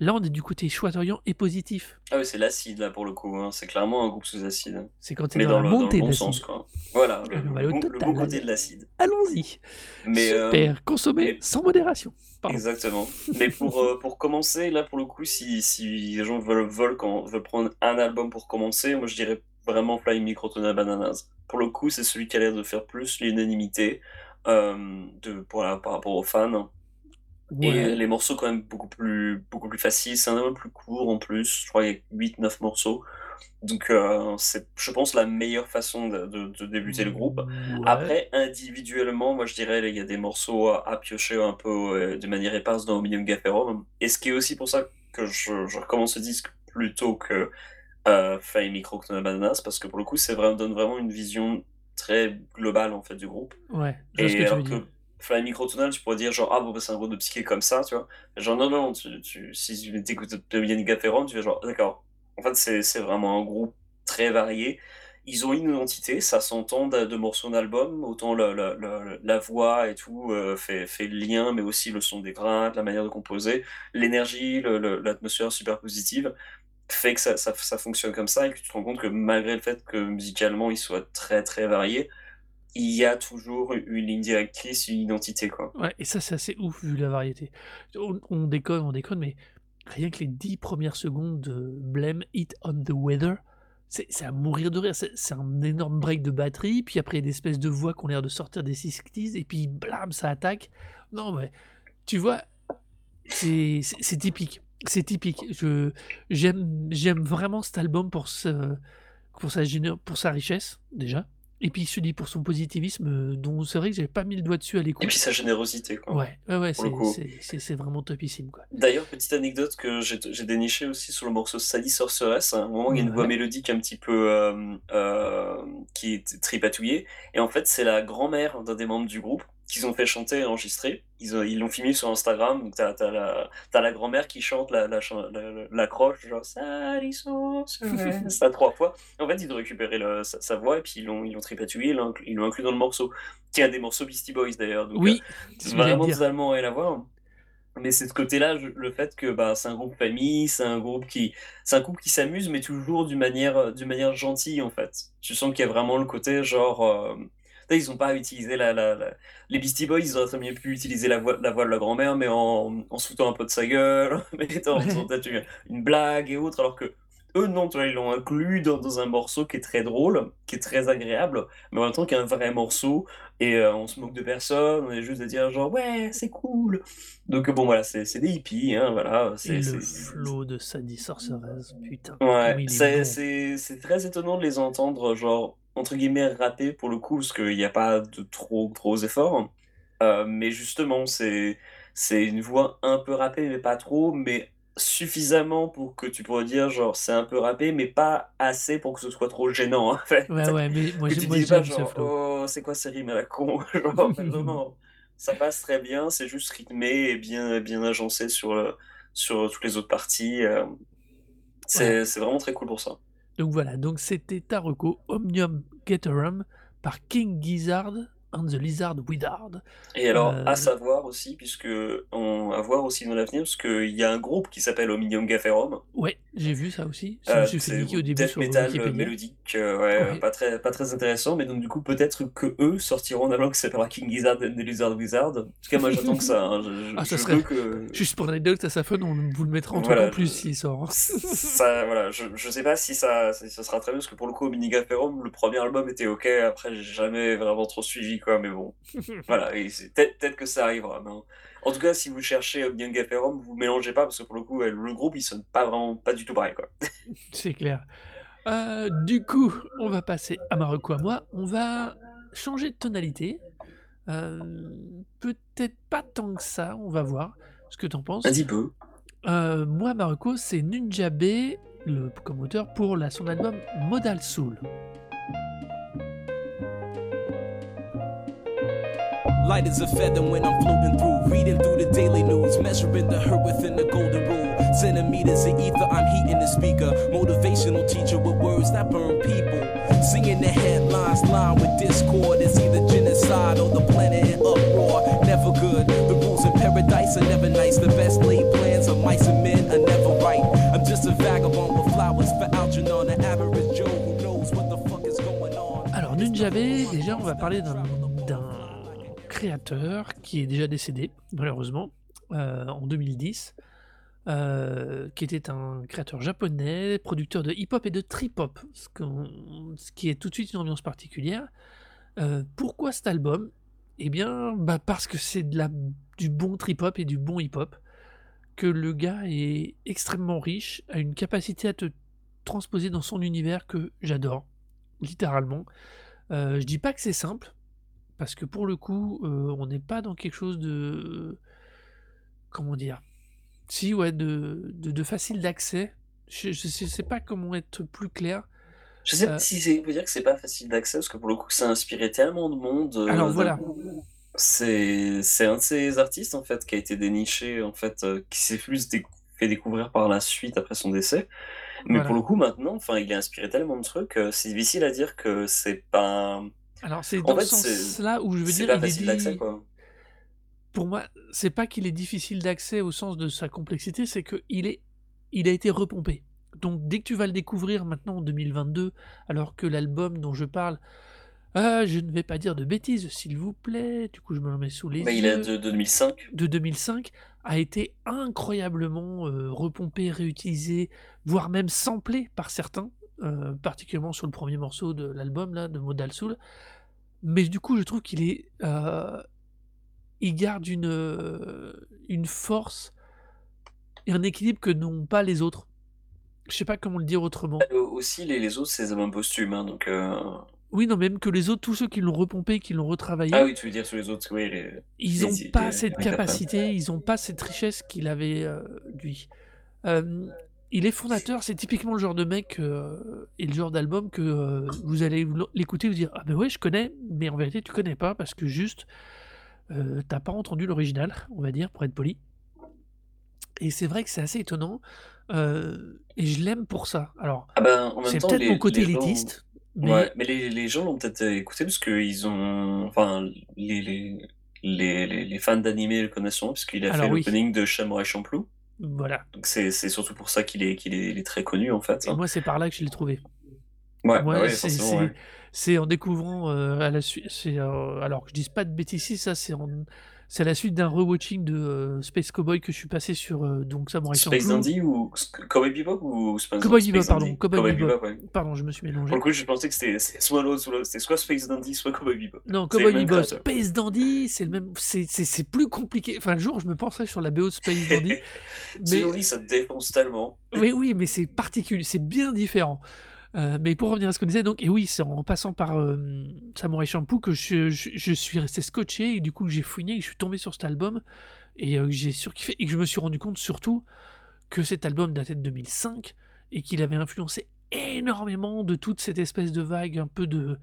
Là, on est du côté chatoyant et positif. Ah oui, c'est l'acide, là, pour le coup, hein. C'est clairement un groupe sous acide. C'est quand tu Mais es dans, dans, le, dans le bon de sens, quoi. Voilà, le, Ah, le bah, le bon, le bon côté de l'acide. Allons-y. Mais, euh, Super. Consommer mais- sans modération. Pardon. Exactement. Mais pour, euh, pour commencer, là, pour le coup, si, si les gens veulent, veulent, quand, veulent prendre un album pour commencer, moi, je dirais vraiment Flying Microtona Bananas. Pour le coup, c'est celui qui a l'air de faire plus l'unanimité euh, de, pour la- par rapport aux fans. Et les morceaux, quand même, beaucoup plus, beaucoup plus faciles. C'est un album plus court, en plus. Je crois qu'il y a 8-9 morceaux. Donc, euh, c'est, je pense, la meilleure façon de, de- de débuter le groupe. Ouais. Après, individuellement, moi je dirais, il y a des morceaux à, à piocher un peu euh, de manière éparse dans Omnium Gafferum. Et ce qui est aussi pour ça que je, je recommence ce disque plutôt que euh, Flying Micro Bananas, parce que pour le coup, c'est vraiment, donne vraiment une vision très globale en fait du groupe. Ouais, ce Et que alors que dire. Flying Microtonal, tu pourrais dire genre, ah bon, bah, c'est un groupe de psyché comme ça, tu vois. Genre, non, non, tu, tu, si tu écoutes de Yannick Gafferon, tu vas genre, d'accord. En fait, c'est c'est vraiment un groupe très varié. Ils ont une identité, ça s'entend de, de morceaux d'album, autant la, la, la, la voix et tout euh, fait, fait le lien, mais aussi le son des grains, la manière de composer, l'énergie, l'atmosphère super positive, fait que ça, ça, fonctionne comme ça et que tu te rends compte que malgré le fait que musicalement ils soient très très variés, il y a toujours une ligne directrice, une identité, quoi. Ouais, et ça, c'est assez ouf vu la variété. On, on déconne, on déconne, mais rien que les dix premières secondes de Blame It on the Weather, c'est à mourir de rire. C'est un énorme break de batterie, puis après, il y a des espèces de voix qui ont l'air de sortir des 60s, et puis blam, ça attaque. Non, mais tu vois, c'est typique. C'est typique. Je J'aime j'aime vraiment cet album pour, ce, pour, sa, pour sa richesse, déjà. Et puis, je te dis, pour son positivisme, euh, dont c'est vrai que j'avais pas mis le doigt dessus à Et l'écoute. puis sa générosité, quoi. Ouais, ouais, ouais, c'est- vraiment topissime, quoi. D'ailleurs, petite anecdote que j'ai j'ai déniché aussi sur le morceau Sally Sorceress. À un moment, il y a une voix mélodique un petit peu euh, euh, qui est tripatouillée. Et en fait, c'est la grand-mère d'un des membres du groupe qu'ils ont fait chanter et enregistrer. Ils ont- ils l'ont filmé sur Instagram. Donc, t'as as la, t'as la grand-mère qui chante la, la, la, la- croche, genre ça trois fois. En fait, ils ont récupéré le- sa, sa voix et puis ils l'ont ils l'ont tripatouillé, ils l'ont inclus, ils l'ont inclus dans le morceau, qui est un des morceaux Beastie Boys d'ailleurs. Donc, Oui, c'est ce que j'allais vraiment totalement rien à voir. Mais c'est ce côté-là, le fait que bah, c'est un groupe famille, c'est un groupe qui, c'est un couple qui s'amuse, mais toujours d'une manière, d'une manière gentille en fait. Tu sens qu'il y a vraiment le côté genre, euh, ils ont pas utilisé la, la, la- les Beastie Boys, ils auraient très bien pu utiliser la voix, la voix de la grand-mère, mais en, en foutant un peu de sa gueule, mettant en faisant peut-être une, une blague et autres, alors que eux non, tu vois, ils l'ont inclus dans, dans un morceau qui est très drôle, qui est très agréable, mais en même temps qui est un vrai morceau et euh, on se moque de personne, on est juste à dire genre ouais, c'est cool. Donc bon voilà, c'est des hippies, hein, voilà. Et C'est le flow de Sadie Sorceress, putain, Ouais, c'est bon. très étonnant de les entendre, genre, entre guillemets, rapper pour le coup, parce qu'il n'y a pas de trop gros efforts. Euh, mais justement, c'est c'est une voix un peu rappée, mais pas trop, mais suffisamment pour que tu pourrais dire, genre, c'est un peu rappé, mais pas assez pour que ce soit trop gênant, en fait. Ouais, ouais, mais moi, Que tu moi dis pas, genre, oh, c'est quoi ces rimes à la con? Genre, ça passe très bien, c'est juste rythmé et bien, bien agencé sur, le- sur toutes les autres parties. euh. C'est c'est vraiment très cool pour ça. Donc voilà, donc c'était Taroko Omnium Gatherum par King Gizzard and the Lizard Wizard. Et alors, Euh, à savoir aussi, puisque on, à voir aussi dans l'avenir, parce qu'il y a un groupe qui s'appelle Omnium Gafferum. ouais, j'ai vu ça aussi. Euh, c'est au début death metal Wikipédia. mélodique, euh, ouais, Ouais. pas très, pas très intéressant, mais donc du coup peut-être que eux sortiront un album qui s'appellera King Gizzard and the Lizard Wizard. En tout cas, moi j'attends que ça. hein. Je, je- Ah, ça je serait- que Juste pour l'anecdote, à sa fun, on vous le mettra en Voilà, en plus s'il sort. hein. ça, voilà, je, je sais pas si ça, ça sera très bien, parce que pour le coup, Mini Gafferum, le premier album était ok, après j'ai jamais vraiment trop suivi, quoi, mais bon, voilà, peut-être que ça arrivera. mais en- tout cas, si vous cherchez Omnium Gafferum, vous mélangez pas, parce que pour le coup, le groupe il sonne pas vraiment, pas du tout pareil, quoi. C'est clair. Euh, du coup, on va passer à Marocco à moi. On va changer de tonalité. Euh, Peut-être pas tant que ça, on va voir ce que t'en penses. Un petit peu. Euh, moi, Marocco, c'est Nunjabe, le comme auteur, pour la, son album Modal Soul. Light as a feather when I'm floating through, reading through the daily news, measuring the hurt within the golden rule. Centimeters of ether, I'm heating the speaker. Motivational teacher with words that burn people. Seeing the headlines line with discord. It's either genocide or the planet in uproar. Never good. The rules in paradise are never nice. The best laid plans of mice and men are never right. I'm just a vagabond with flowers for Algernon, an average Joe who knows what the fuck is going on. Alors, Nunjabe, déjà, on va parler d'un créateur qui est déjà décédé, malheureusement, euh, en 2010, euh, qui était un créateur japonais, producteur de hip-hop et de trip-hop, ce, qu'on- ce qui est tout de suite une ambiance particulière. Euh, pourquoi cet album? Eh bien, bah parce que c'est du bon trip-hop et du bon hip-hop, que le gars est extrêmement riche, a une capacité à te transposer dans son univers que j'adore, littéralement. Je dis pas que c'est simple, parce que pour le coup, euh, on n'est pas dans quelque chose de. Comment dire Si, ouais, de, de, de facile d'accès. Je ne sais pas comment être plus clair. Je sais Euh, pas si c'est veut dire que c'est pas facile d'accès, parce que pour le coup, ça a inspiré tellement de monde. euh, Alors, voilà. C'est c'est un de ces artistes en fait qui a été déniché en fait, euh, qui s'est plus décou- fait découvrir par la suite après son décès. Mais Voilà. pour le coup, maintenant, enfin, il a inspiré tellement de trucs, c'est difficile à dire que c'est pas. Alors, c'est En dans fait, ce sens-là où je veux dire, pas il est facile dit- quoi. pour moi, c'est pas qu'il est difficile d'accès au sens de sa complexité, c'est qu'il est, il a été repompé. Donc dès que tu vas le découvrir maintenant en 2022, alors que l'album dont je parle, ah, je ne vais pas dire de bêtises, s'il vous plaît, du coup je me le mets sous les Mais yeux, il est de 2005. de 2005, a été incroyablement euh, repompé, réutilisé, voire même samplé par certains, euh, particulièrement sur le premier morceau de l'album là, de Modal Soul. Mais du coup, je trouve qu'il est, euh, il garde une, euh, une force et un équilibre que n'ont pas les autres. Je sais pas comment le dire autrement. Euh, aussi, les, les autres, c'est des albums posthumes. hein, donc, euh, Oui, non, même que les autres, tous ceux qui l'ont repompé, qui l'ont retravaillé, Ah oui, tu veux dire sur les autres, oui. Les... ils n'ont pas les- cette capacité, ils n'ont pas cette richesse qu'il avait euh, lui. Euh, il est fondateur, c'est typiquement le genre de mec euh, et le genre d'album que euh, vous allez l'écouter et vous dire ah ben ouais je connais, mais en vérité tu connais pas parce que juste euh, t'as pas entendu l'original, on va dire pour être poli. Et c'est vrai que c'est assez étonnant euh, et je l'aime pour ça. Alors Ah ben, c'est peut-être mon côté gens- élitiste, mais Ouais, mais les, les gens l'ont peut-être écouté parce qu'ils ont. Enfin, les, fans d'animé le connaissent parce qu'il a Alors fait oui. l'opening de Samurai Champloo. Voilà. Donc c'est surtout pour ça qu'il est, qu'il est, très connu en fait. Et hein. moi c'est par là que je l'ai trouvé. Ouais, bah ouais, c'est- ouais. C'est en découvrant euh, à la suite. euh, alors que je dise pas de bêtises, ça c'est en- c'est la suite d'un rewatching de euh, Space Cowboy que je suis passé sur euh, donc Samurai Space. Dandy ou Cowboy Bebop ou Space, Cowboy Bebop, pardon, Cowboy Bebop. ouais. Pardon, je me suis mélangé. Pour le coup, je pensais que c'était soit l'autre, soit l'autre. C'était soit Space Dandy, soit Cowboy Bebop. Non, Cowboy Bebop. Space Dandy, c'est le même, c'est plus compliqué. Enfin, le jour, je me penserai sur la BO de Space Dandy, mais Dandy, ça te défonce tellement. Oui, oui, mais c'est particulier, c'est bien différent. Euh, mais pour revenir à ce qu'on disait, donc, et oui, c'est en passant par euh, Samurai Shampoo que je, suis resté scotché et du coup j'ai fouiné et je suis tombé sur cet album et euh, j'ai surkiffé et que je me suis rendu compte surtout que cet album datait de 2005 et qu'il avait influencé énormément de toute cette espèce de vague un peu de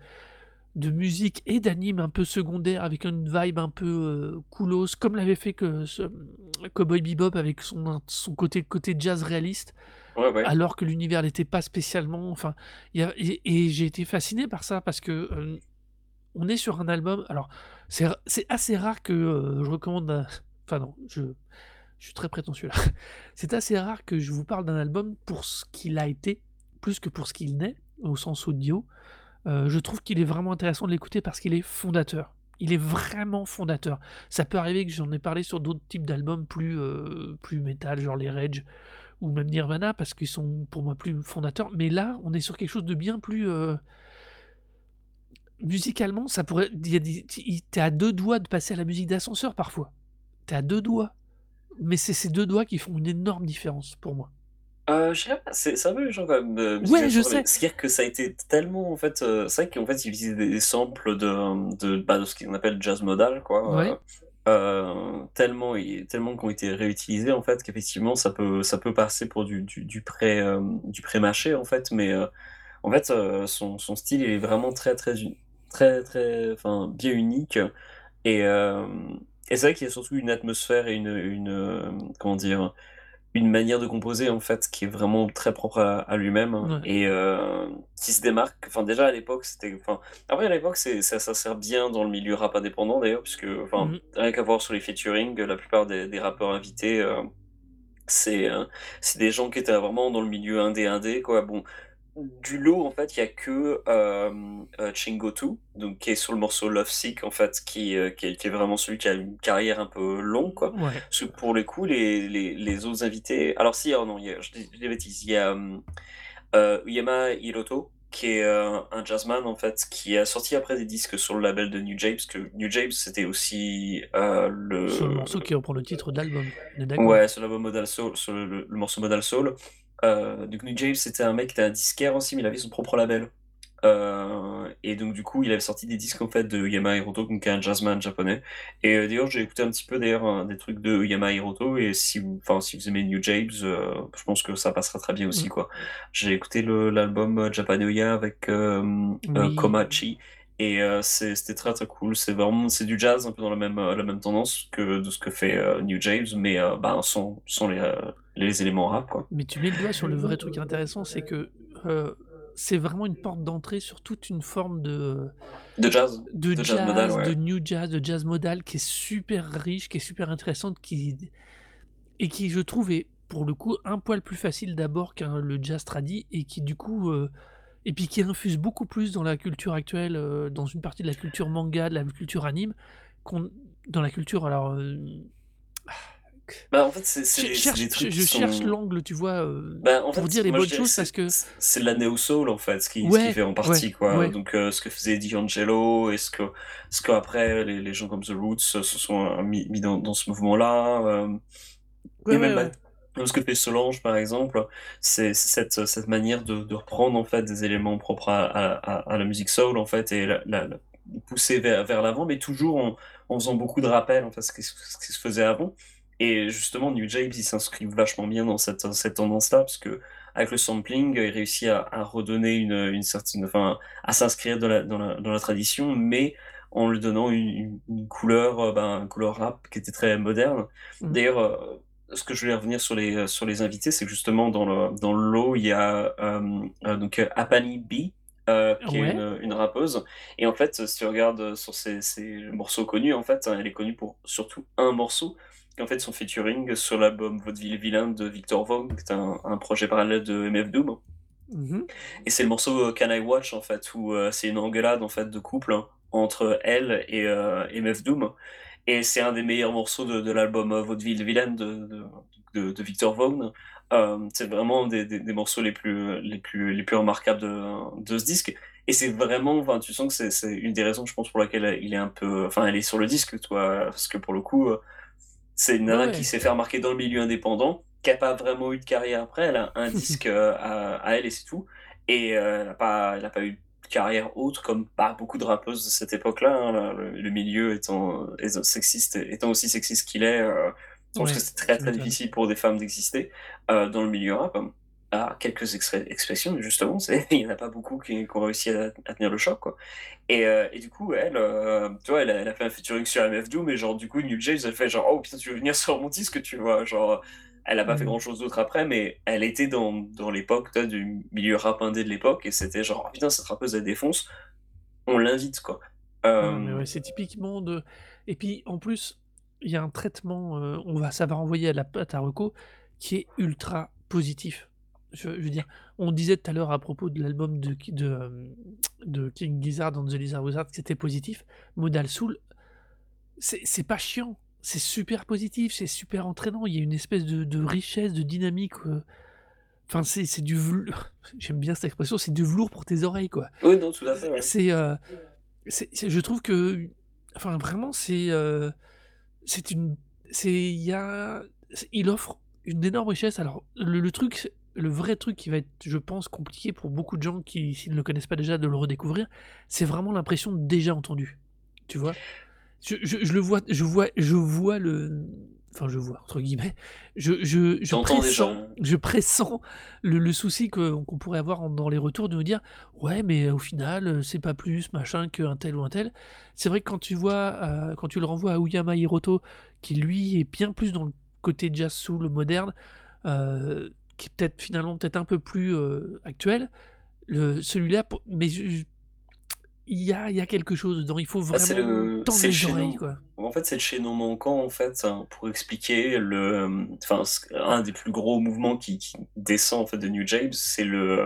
de musique et d'anime un peu secondaire avec une vibe un peu euh, coolos, comme l'avait fait Cowboy Bebop avec son, son côté, côté jazz réaliste, Alors que l'univers n'était pas spécialement. Enfin, et, j'ai été fasciné par ça parce que euh, on est sur un album. Alors, c'est assez rare que euh, je recommande. Enfin, non, je, je suis très prétentieux là. C'est assez rare que je vous parle d'un album pour ce qu'il a été, plus que pour ce qu'il n'est, au sens audio. Euh, je trouve qu'il est vraiment intéressant de l'écouter parce qu'il est fondateur. Il est vraiment fondateur. Ça peut arriver que j'en ai parlé sur d'autres types d'albums plus, euh, plus métal, genre les Rage ou même Nirvana, parce qu'ils sont pour moi plus fondateurs. Mais là, on est sur quelque chose de bien plus. euh, musicalement, ça pourrait. T'es à deux doigts de passer à la musique d'ascenseur parfois. T'es à deux doigts. Mais c'est ces deux doigts qui font une énorme différence pour moi. Euh, je sais pas, c'est un peu genre quand même. euh, Ouais, je sais. C'est-à-dire que ça a été tellement en fait. euh, c'est vrai qu'en fait, ils utilisaient des, des samples de, de, bah, de ce qu'on appelle jazz modal, quoi. Ouais. Euh, tellement, tellement qui ont été réutilisés en fait qu'effectivement ça peut, ça peut passer pour du, du, du pré, euh, en fait, mais euh, en fait euh, son, style est vraiment très très très très enfin bien unique. Et, c'est vrai qu'il y a surtout une atmosphère et une, une comment dire une manière de composer en fait qui est vraiment très propre à, à lui-même Ouais. et euh, qui se démarque. Enfin déjà à l'époque c'était, enfin après à l'époque c'est ça, ça sert bien dans le milieu rap indépendant d'ailleurs puisque enfin Mhm. rien qu'à voir sur les featuring, la plupart des, des rappeurs invités euh, c'est euh, c'est des gens qui étaient vraiment dans le milieu indé indé quoi. Bon du lot en fait il y a que euh, euh, Chingotu donc qui est sur le morceau Love Sick en fait qui, euh, qui, est, qui est vraiment celui qui a une carrière un peu longue quoi. Ouais. Parce que pour les coups, les, les, les autres invités. Alors, si, oh non, il y a, je dis des bêtises. Il y a euh, Uyama Hiroto, qui est un jazzman, en fait, qui a sorti après des disques sur le label de New James, parce que New James, c'était aussi le. Sur le morceau qui reprend le titre d'accord? Ouais, sur l'album Modal Soul, sur le, le- le morceau Modal Soul. Euh, donc, New James, c'était un mec qui était un disquaire aussi, mais il avait son propre label. Euh, et donc du coup il avait sorti des disques en fait de Yama Hiroto donc un jazzman japonais et euh, d'ailleurs j'ai écouté un petit peu d'ailleurs des trucs de Yama Hiroto et si enfin si vous aimez New James euh, je pense que ça passera très bien aussi Mm. quoi j'ai écouté l'album Japanoia avec Oui. Komachi et c'était très très cool c'est vraiment c'est du jazz un peu dans la même la même tendance que de ce que fait New James mais bah, sans, sans les, les éléments rap quoi Mais tu mets le doigt sur le vrai truc intéressant, c'est que euh, c'est vraiment une porte d'entrée sur toute une forme de, de jazz de, De jazz, jazz modal, ouais. de new jazz, de jazz modal qui est super riche, qui est super intéressante, qui et qui je trouve est pour le coup un poil plus facile d'abord qu'un le jazz tradi et qui du coup euh, et puis qui infuse beaucoup plus dans la culture actuelle, euh, dans une partie de la culture manga, de la culture anime, qu'on dans la culture alors. Bah en fait c'est c'est je des, cherche, des je, trucs je qui cherche sont l'angle, tu vois, euh, Bah, en pour fait, dire les bonnes choses c'est parce que c'est- c'est la neo soul en fait, ce qui, ce qui ouais, fait en partie ouais, quoi. ouais. Donc euh, ce que faisait D'Angelo et ce que ce qu'après les, les gens comme The Roots se sont euh, mis, mis dans, dans ce mouvement-là. et même bah, ce que fait Solange par exemple, c'est cette, cette manière de, de reprendre en fait des éléments propres à, à, à- à la musique soul en fait et la, la- la- pousser vers, vers l'avant, mais toujours en, en faisant beaucoup de rappels en fait ce qui, se- ce qui se faisait avant. Et justement, New James, il s'inscrit vachement bien dans cette, cette tendance-là, parce que avec le sampling, il réussit à, à redonner une, une certaine, enfin, à s'inscrire dans la, dans la, dans la tradition, mais en lui donnant une, couleur, euh, ben, une couleur rap qui était très moderne. Mhm. D'ailleurs, euh, ce que je voulais revenir sur les, sur les invités, c'est que justement dans le, dans le lot, il y a euh, euh, donc Apani B, euh, qui est une, une rappeuse. Et en fait, si tu regardes sur ses, ses morceaux connus, en fait, elle est connue pour surtout un morceau, qui en fait son featuring sur l'album Vaudeville Vilain de Victor Vogue, qui est un, un projet parallèle de MF Doom. Mhm. Et c'est le morceau euh, Can I Watch, en fait, où euh, c'est une engueulade, en fait, de couple hein, entre elle et euh, MF Doom. Et c'est un des meilleurs morceaux de, de l'album Vaudeville Vilaine de, de, Victor Vaughn. Euh, c'est vraiment des, des, des morceaux les plus, les plus, les plus remarquables de, de ce disque. Et c'est vraiment, enfin, tu sens que c'est, une des raisons, je pense, pour laquelle il est un peu, enfin, elle est sur le disque, toi, parce que pour le coup, c'est une nana Ouais. qui s'est fait remarquer dans le milieu indépendant, qui n'a pas vraiment eu de carrière après. Elle a un disque euh, à, à elle et c'est tout. Et euh, elle n'a pas, elle a pas eu de carrière haute comme pas beaucoup de rappeuses de cette époque-là. hein, le, le milieu étant, étant sexiste, étant aussi sexiste qu'il est, euh, je pense Ouais, que c'est très très difficile pour des femmes d'exister euh, dans le milieu rap. A quelques extra- expressions, justement, il n'y en a pas beaucoup qui, qui ont réussi à, à tenir le choc, quoi. Et, euh, et du coup, elle, euh, tu vois, elle a, elle a fait un featuring sur MF Doom, mais genre, du coup, New James, elle fait genre, oh putain, tu veux venir sur mon disque, tu vois, genre, elle a pas fait Mhm. grand chose d'autre après, mais elle était dans, dans l'époque, du milieu rap indé de l'époque, et c'était genre, oh, putain, cette rappeuse, elle défonce, on l'invite, quoi. Ah, Euh, ouais, c'est typiquement de. Et puis en plus, il y a un traitement, euh, on va, ça va renvoyer à la pâte à Reco, qui est ultra positif. Je, je veux dire, on disait tout à l'heure à propos de l'album de, de, euh, de King Gizzard and the Lizard Wizard que c'était positif. Modal Soul, c'est pas chiant, c'est super positif, c'est super entraînant. Il y a une espèce de, de richesse, de dynamique. euh, Enfin, c'est c'est du velours. J'aime bien cette expression, c'est du velours pour tes oreilles, quoi. Oui, non, tout à fait, ouais. C'est, euh, c'est- je trouve que, enfin, vraiment, c'est, euh, c'est une, c'est, il y a, c'est- il offre une énorme richesse. Alors, le, le truc, le vrai truc qui va être, je pense, compliqué pour beaucoup de gens qui, s'ils ne le connaissent pas déjà, de le redécouvrir, c'est vraiment l'impression déjà entendu. Tu vois? Je, je, je le vois, je vois, je vois le, enfin, je vois entre guillemets, je, je, je pressens, je pressens le, le souci qu'on pourrait avoir en- dans les retours de nous dire ouais mais au final euh, c'est pas plus machin qu'un tel ou un tel c'est vrai que quand tu vois euh, quand tu le renvoies à Uyama Hiroto qui lui est bien plus dans le côté jazz soul moderne euh, qui est peut-être finalement peut-être un peu plus euh, actuel celui-là mais il y a, il y a quelque chose dedans. Il faut Ah, c'est vraiment le, tendre le les oreilles quoi. En fait, c'est le chaînon manquant, en fait, hein, pour expliquer le, enfin, un des plus gros mouvements qui, qui descend en fait de New James, c'est le,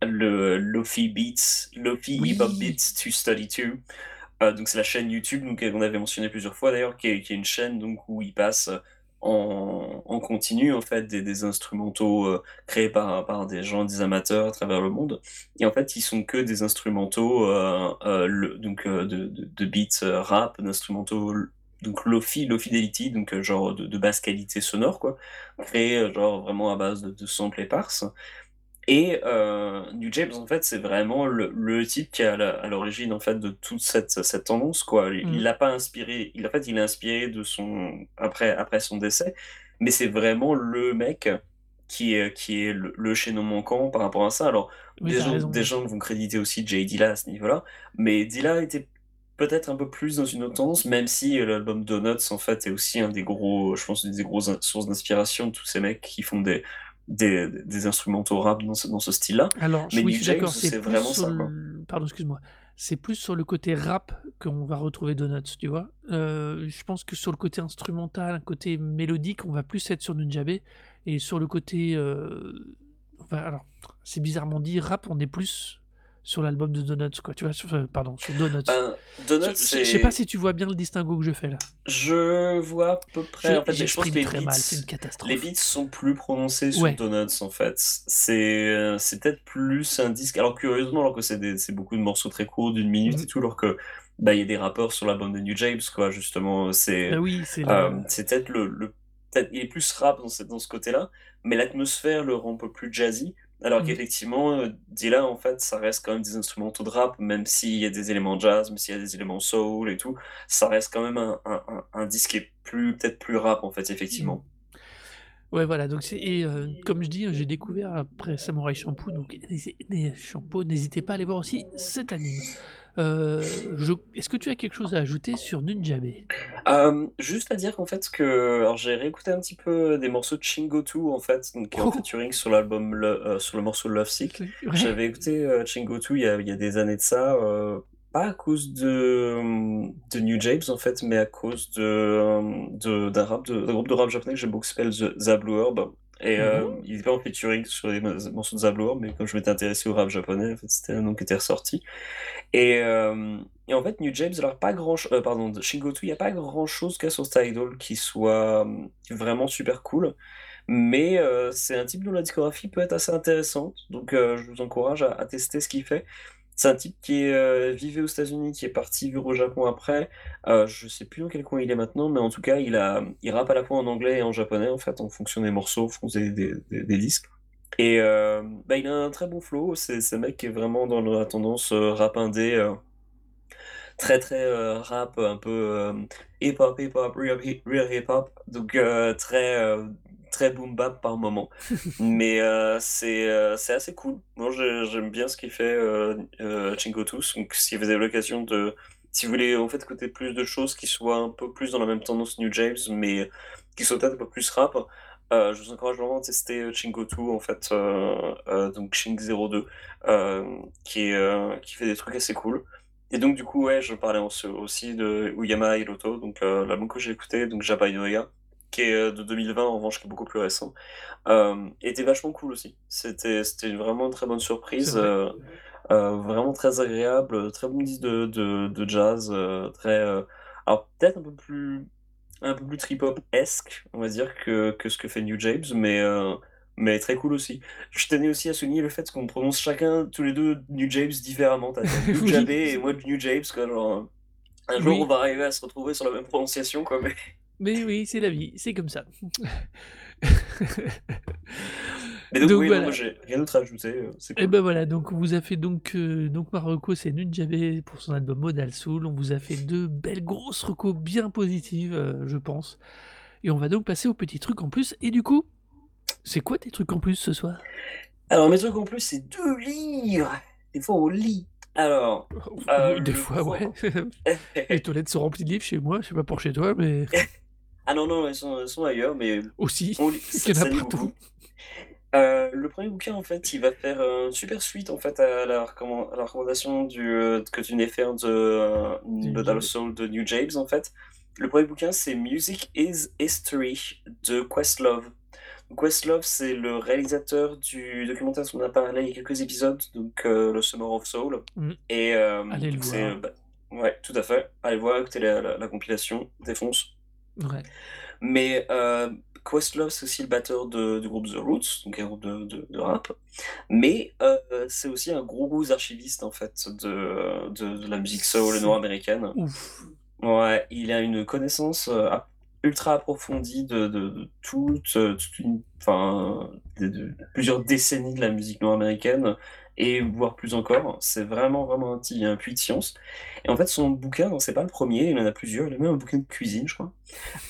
le Lofi Beats, Lofi Hip Hop oui. Beats 232. Euh, donc c'est la chaîne YouTube, donc on avait mentionné plusieurs fois d'ailleurs, qui est, qui est une chaîne donc où il passe en, continu en fait des, instrumentaux euh, créés par, par des gens, des amateurs à travers le monde. Et en fait, ils sont que des instrumentaux euh, euh, donc de, de, beats rap, d'instrumentaux donc lofi, low fidelity, donc genre de, basse qualité sonore quoi, créés genre vraiment à base de, de samples éparses. Et euh, New James, en fait, c'est vraiment le, le type qui est à l'origine en fait de toute cette, cette tendance, quoi. Il Mm. l'a pas inspiré, il, en fait, il est inspiré de son après, après son décès, mais c'est vraiment le mec qui est, qui est le, le chaînon manquant par rapport à ça. Alors, oui des gens, raison des gens vont créditer aussi Jay Dilla à ce niveau-là, mais Dilla était peut-être un peu plus dans une autre tendance, même si euh, l'album Donuts, en fait, est aussi un des gros, je pense, une des grosses sources d'inspiration de tous ces mecs qui font des, des, des instrumentaux rap dans ce, dans ce style-là. Alors, je- Mais oui, je suis James, d'accord, c'est vraiment ça, le... Pardon, excuse-moi. C'est plus sur le côté rap qu'on va retrouver Donuts, tu vois. Euh, je pense que sur le côté instrumental, un côté mélodique, on va plus être sur Nunjabe. Et sur le côté... euh, enfin, alors, c'est bizarrement dit, rap, on est plus sur l'album de Donuts, quoi. Tu vois, sur- euh, pardon, sur Donuts. Ben, Je, Donuts, je- je sais pas si tu vois bien le distinguo que je fais là. Je vois à peu près... En fait, je pense que les très mal, c'est une beats... catastrophe. Les beats sont plus prononcés sur Ouais. Donuts en fait. C'est euh, c'est peut-être plus un disque. Alors curieusement, alors que c'est des- c'est beaucoup de morceaux très courts d'une minute Mhm. et tout, alors que bah il y a des rappeurs sur l'album de New James quoi. Justement, Bah c'est oui, c'est euh, le... c'est peut-être le, il est plus rap dans ce, dans ce côté-là, mais l'atmosphère le rend un peu plus jazzy. Alors Mhm. qu'effectivement, euh, Dilla en fait, ça reste quand même des instrumentaux de rap, même s'il y a des éléments jazz, même s'il y a des éléments soul et tout, ça reste quand même un, un, un, un disque qui est plus peut-être plus rap en fait, effectivement. Ouais, voilà, donc c'est et euh, comme je dis, j'ai découvert après Samurai Shampoo, donc n'hési- n'hé- Shampoo, n'hésitez pas à aller voir aussi cet anime. Euh, je- Est-ce que tu as quelque chose à ajouter sur Nunjabe? Euh, juste à dire qu'en fait que j'ai réécouté un petit peu des morceaux de Chingotu en fait qui est en Oh, featuring sur l'album Le- euh, sur le morceau Love Sick. J'avais écouté euh, Chingotu il y a, il y a des années de ça euh, pas à cause de de New James en fait mais à cause de euh, de- d'un rap de- d'un groupe de rap japonais que j'aime beaucoup qui s'appelle The, The Blue Herb et euh, Mhm. il est pas en featuring sur les mo- morceaux de Herb mais comme je m'étais intéressé au rap japonais en fait c'était un nom qui était ressorti et, euh, en fait, New James, alors pas grand chose, pardon, de Shingotu, il n'y a pas grand chose a sur Tidal qui soit euh, vraiment super cool. Mais euh, c'est un type dont la discographie peut être assez intéressante. Donc euh, je vous encourage à, tester ce qu'il fait. C'est un type qui est, euh, vivait aux États-Unis, qui est parti vivre au Japon après. Euh, je sais plus dans quel coin il est maintenant, mais en tout cas, il a, il rappe à la fois en anglais et en japonais, en fait, en fonction des morceaux, en fonction des- des disques. Et euh, bah, il a un très bon flow. C'est un mec qui est vraiment dans la tendance euh, rap indé. euh, très très euh, rap, un peu hip-hop, hip-hop, real, hi- real hip-hop, donc très, très boom bap par moment. Mais euh, c'est euh, assez cool. Moi, j'ai- j'aime bien ce qu'il fait euh, euh, Chingotus. Donc, si vous avez l'occasion de. Si vous voulez en fait écouter plus de choses qui soient un peu plus dans la même tendance New James, mais qui soient peut-être un peu plus rap, euh, je vous encourage vraiment à tester euh, Chingotu, en fait, euh, euh, donc Ching02, euh, qui, qui fait des trucs assez cool. Et donc, du coup, ouais, je parlais aussi de Uyama Hiroto, donc l'album que j'ai écouté, donc Jabainoya, qui est de 2020, en revanche, qui est beaucoup plus récent, était vachement cool aussi. C'était vraiment une très bonne surprise, vrai. vraiment très agréable, très bon disque de, de, de jazz, très... alors, peut-être un peu plus un peu plus trip-hop-esque, on va dire, que, que ce que fait New James, mais, euh, mais très cool aussi. Je tenais aussi à souligner le fait qu'on prononce chacun, tous les deux, New James différemment. T'as New. Jabé et moi New James, quoi. Genre, un jour, Oui. on va arriver à se retrouver sur la même prononciation, quoi. Mais... Mais oui, c'est la vie, c'est comme ça. Mais donc, Donc oui, non, voilà. moi, j'ai rien d'autre à ajouter. euh, C'est Et cool. ben voilà, donc on vous a fait donc euh, donc Marocco, c'est Nunjabe pour son album Modal Soul. On vous a fait deux belles grosses recos bien positives, euh, je pense. Et on va donc passer aux petits trucs en plus. Et du coup, c'est quoi tes trucs en plus ce soir? Alors, mes trucs en plus, c'est deux livres. Des fois, on lit. Alors, euh, Des fois, pro- ouais. Les toilettes sont remplies de livres chez moi, je sais pas pour chez toi, mais ah non, non, elles sont, elles sont ailleurs, mais aussi. on lit. Il y en a ça lit partout. beaucoup. Euh, le premier bouquin, en fait, il va faire euh, une super suite en fait à la, recommand- à la recommandation du, euh, que tu venais faire de Modal James. Soul de New James en fait. Le premier bouquin, c'est Music is History de Questlove. Questlove, c'est le réalisateur du documentaire dont on a parlé il y a quelques épisodes, donc euh, le Summer of Soul. Mhm. Et Allez le voir. bah, ouais, tout à fait. Allez voir, écoutez la, la- la compilation, défonce. Ouais. Mais Questlove, c'est aussi le batteur de- du groupe The Roots, donc un groupe de, de- de rap. Mais euh, c'est aussi un gros archiviste en fait de, de, la musique soul nord-américaine. ouf. Ouais, il a une connaissance euh, ultra approfondie de, toute, toute une, enfin, plusieurs décennies de la musique nord-américaine et voire plus encore. C'est vraiment vraiment un, petit- puits de science. Et en fait, son bouquin, non, c'est pas le premier, il en a plusieurs. Il a même un bouquin de cuisine, je crois.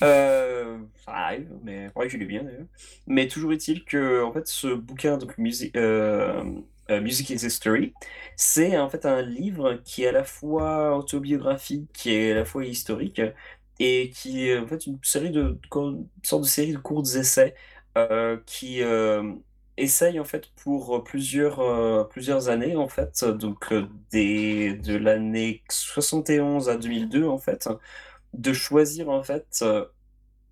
Euh, ça arrive, mais ouais, je l'ai bien d'ailleurs. Mais toujours est-il que, en fait, ce bouquin, donc Music, euh, euh, Music is History, c'est en fait un livre qui est à la fois autobiographique, qui est à la fois historique, et qui est en fait une série de, une sorte de série de courts essais euh, qui essayent en fait pour plusieurs, euh, plusieurs années en fait, donc euh, des, de l'année 71 à 2002 en fait, de choisir en fait euh,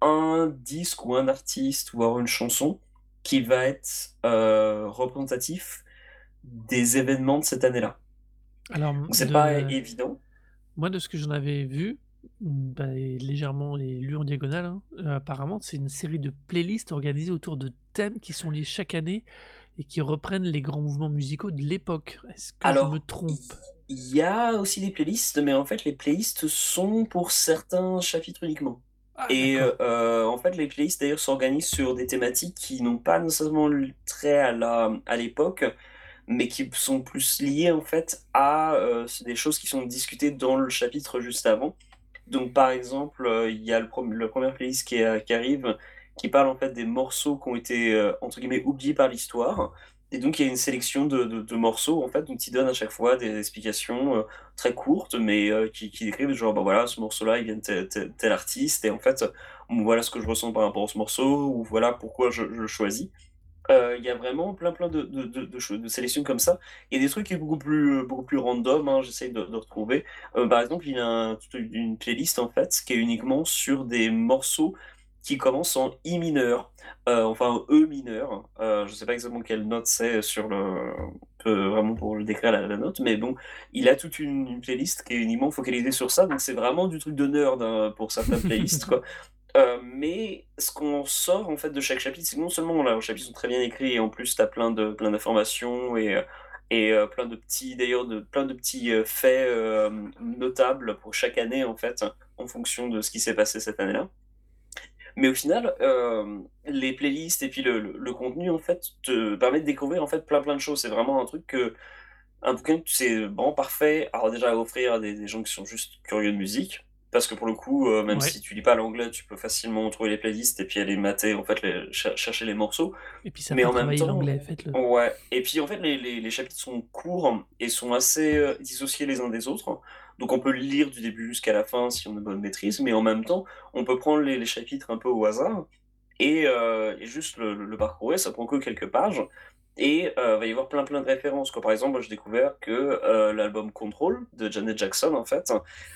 un disque ou un artiste ou une chanson qui va être euh, représentatif des événements de cette année-là. Alors, c'est de- pas évident. moi, de ce que j'en avais vu, bah, et légèrement et lu en diagonale, hein, euh, apparemment, c'est une série de playlists organisées autour de thèmes qui sont liés chaque année et qui reprennent les grands mouvements musicaux de l'époque. Est-ce que je Alors, me trompe? Il y a aussi des playlists, mais en fait les playlists sont pour certains chapitres uniquement. Ah, Et d'accord. euh, en fait les playlists d'ailleurs s'organisent sur des thématiques qui n'ont pas nécessairement le trait à la, à l'époque, mais qui sont plus liées en fait à euh, des choses qui sont discutées dans le chapitre juste avant. Donc par exemple, euh, il y a le, premier playlist qui, est- qui arrive, qui parle en fait des morceaux qui ont été euh, entre guillemets oubliés par l'histoire. Et donc il y a une sélection de, morceaux en fait, donnent à chaque fois des explications euh, très courtes, mais euh, qui, décrivent genre bah voilà, ce morceau-là il vient de tel artiste, et en fait voilà ce que je ressens par rapport à ce morceau, ou voilà pourquoi je, je le choisis. Euh, Il y a vraiment plein plein de, de, de, de choses- de sélections comme ça. Il y a des trucs qui sont beaucoup plus, beaucoup plus random, hein, j'essaie de, retrouver. Euh, par exemple, il y a un- une playlist en fait qui est uniquement sur des morceaux qui commencent en I mineur, euh, enfin E mineur. Euh, je sais pas exactement quelle note c'est sur le, vraiment pour le décrire la, la note, mais bon, il a toute une, une playlist qui est uniquement focalisée sur ça, donc c'est vraiment du truc de nerd hein, pour certaines playlists quoi. Euh, mais ce qu'on sort en fait de chaque chapitre, c'est que non seulement là, les chapitres sont très bien écrits et en plus tu as plein de plein d'informations et euh, et euh, plein de petits d'ailleurs de plein de petits faits notables pour chaque année en fait en fonction de ce qui s'est passé cette année-là. Mais au final, les playlists et puis le, le- contenu en fait te permettent de découvrir en fait plein plein de choses. C'est vraiment un truc que un bouquin c'est vraiment parfait. Alors déjà à offrir à des gens qui sont juste curieux de musique Parce que pour le coup, euh, même Ouais. si tu lis pas l'anglais, tu peux facilement trouver les playlists et puis aller mater, en fait, les, cher- chercher les morceaux. Et puis ça Mais en même temps, l'anglais, faites-le. ouais. Et puis en fait, les, les- les chapitres sont courts et sont assez euh, dissociés les uns des autres. Donc on peut le lire du début jusqu'à la fin si on a une bonne maîtrise, mais en même temps, on peut prendre les, les chapitres un peu au hasard et, euh, et juste le, le- le parcourir. Ça prend que quelques pages. Et euh, va y avoir plein plein de références. Quoi. Par exemple, j'ai découvert que euh, l'album Control de Janet Jackson en fait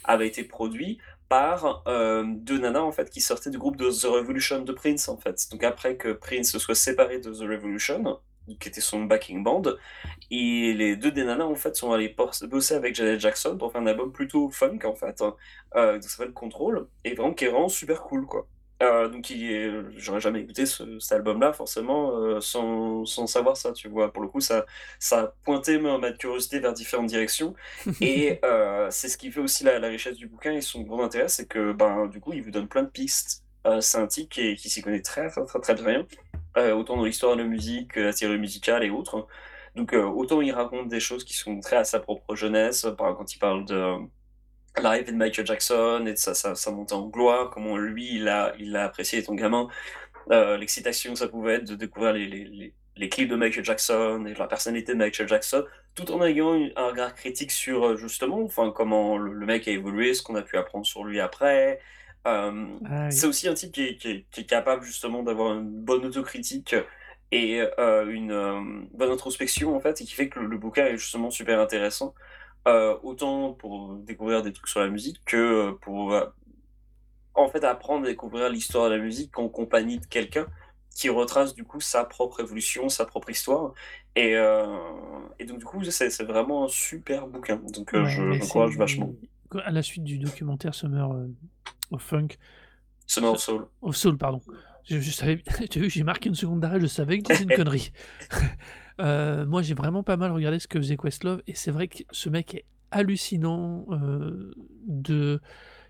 avait été produit par euh, deux nanas en fait qui sortaient du groupe The Revolution de Prince en fait. Donc après que Prince se soit séparé de The Revolution, qui était son backing band, et les deux des nanas en fait sont allés por- bosser avec Janet Jackson pour faire un album plutôt funk en fait, euh, qui s'appelle Control, et vraiment qui est vraiment super cool quoi. Euh, donc j'aurais jamais écouté ce, cet album-là forcément euh, sans, sans savoir ça, tu vois. Pour le coup, ça, ça a pointé ma, ma curiosité vers différentes directions. Et euh, c'est ce qui fait aussi la, la richesse du bouquin et son gros intérêt, c'est que ben, du coup, il vous donne plein de pistes. C'est un type qui, s'y connaît très, très, très, très bien, autant dans l'histoire de la musique, que la théorie musicale et autres. Donc, autant il raconte des choses qui sont très à sa propre jeunesse, quand il parle de l'arrivée de Michael Jackson et de sa, sa, sa montée en gloire, comment lui, il a, il l'a apprécié étant gamin, euh, l'excitation que ça pouvait être de découvrir les, les, les, les clips de Michael Jackson et la personnalité de Michael Jackson, tout en ayant un regard critique sur euh, justement enfin, comment le, le mec a évolué, ce qu'on a pu apprendre sur lui après. Euh, Ah oui. c'est aussi un type qui est, qui est- qui est capable justement d'avoir une bonne autocritique et euh, une bonne introspection en fait, et qui fait que le, le bouquin est justement super intéressant, euh, autant pour découvrir des trucs sur la musique que euh, pour euh, en fait apprendre à découvrir l'histoire de la musique en compagnie de quelqu'un qui retrace du coup sa propre évolution, sa propre histoire. Et, euh, et donc du coup c'est vraiment un super bouquin. Donc Ouais, je l'encourage vachement. À la suite du documentaire Summer of Funk, Summer of Soul. of Soul, pardon. Je, je savais, j'ai marqué une seconde d'arrêt, je savais que c'était une connerie. Euh, moi, j'ai vraiment pas mal regardé ce que faisait Questlove, et c'est vrai que ce mec est hallucinant. euh, de,